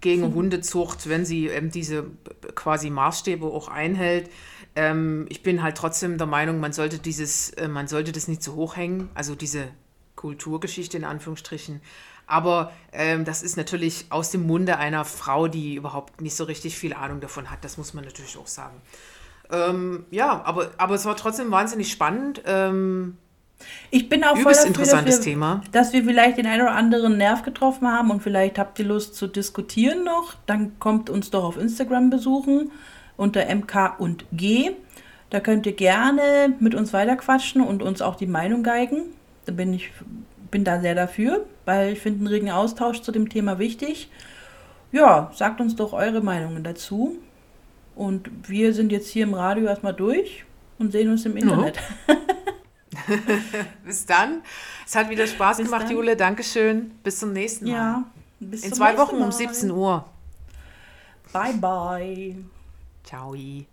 gegen Hundezucht, wenn sie ähm, diese quasi Maßstäbe auch einhält. Ähm, ich bin halt trotzdem der Meinung, man sollte dieses, äh, man sollte das nicht zu hoch hängen, also diese Kulturgeschichte in Anführungsstrichen. Aber ähm, das ist natürlich aus dem Munde einer Frau, die überhaupt nicht so richtig viel Ahnung davon hat. Das muss man natürlich auch sagen. Ähm, ja, aber, aber es war trotzdem wahnsinnig spannend. Ähm, Ich bin auch voll dafür, interessantes dass wir, Thema. dass wir vielleicht den einen oder anderen Nerv getroffen haben und vielleicht habt ihr Lust zu diskutieren noch. Dann kommt uns doch auf Instagram besuchen unter MK und G. Da könnt ihr gerne mit uns weiterquatschen und uns auch die Meinung geigen. Da bin ich bin da sehr dafür, weil ich finde einen regen Austausch zu dem Thema wichtig. Ja, sagt uns doch eure Meinungen dazu. Und wir sind jetzt hier im Radio erstmal durch und sehen uns im Internet. <laughs> Bis dann. Es hat wieder Spaß Bis gemacht, dann. Jule. Dankeschön. Bis zum nächsten Mal. Ja, bis In zwei Wochen um Mal. 17 Uhr. Bye, bye. 乔伊。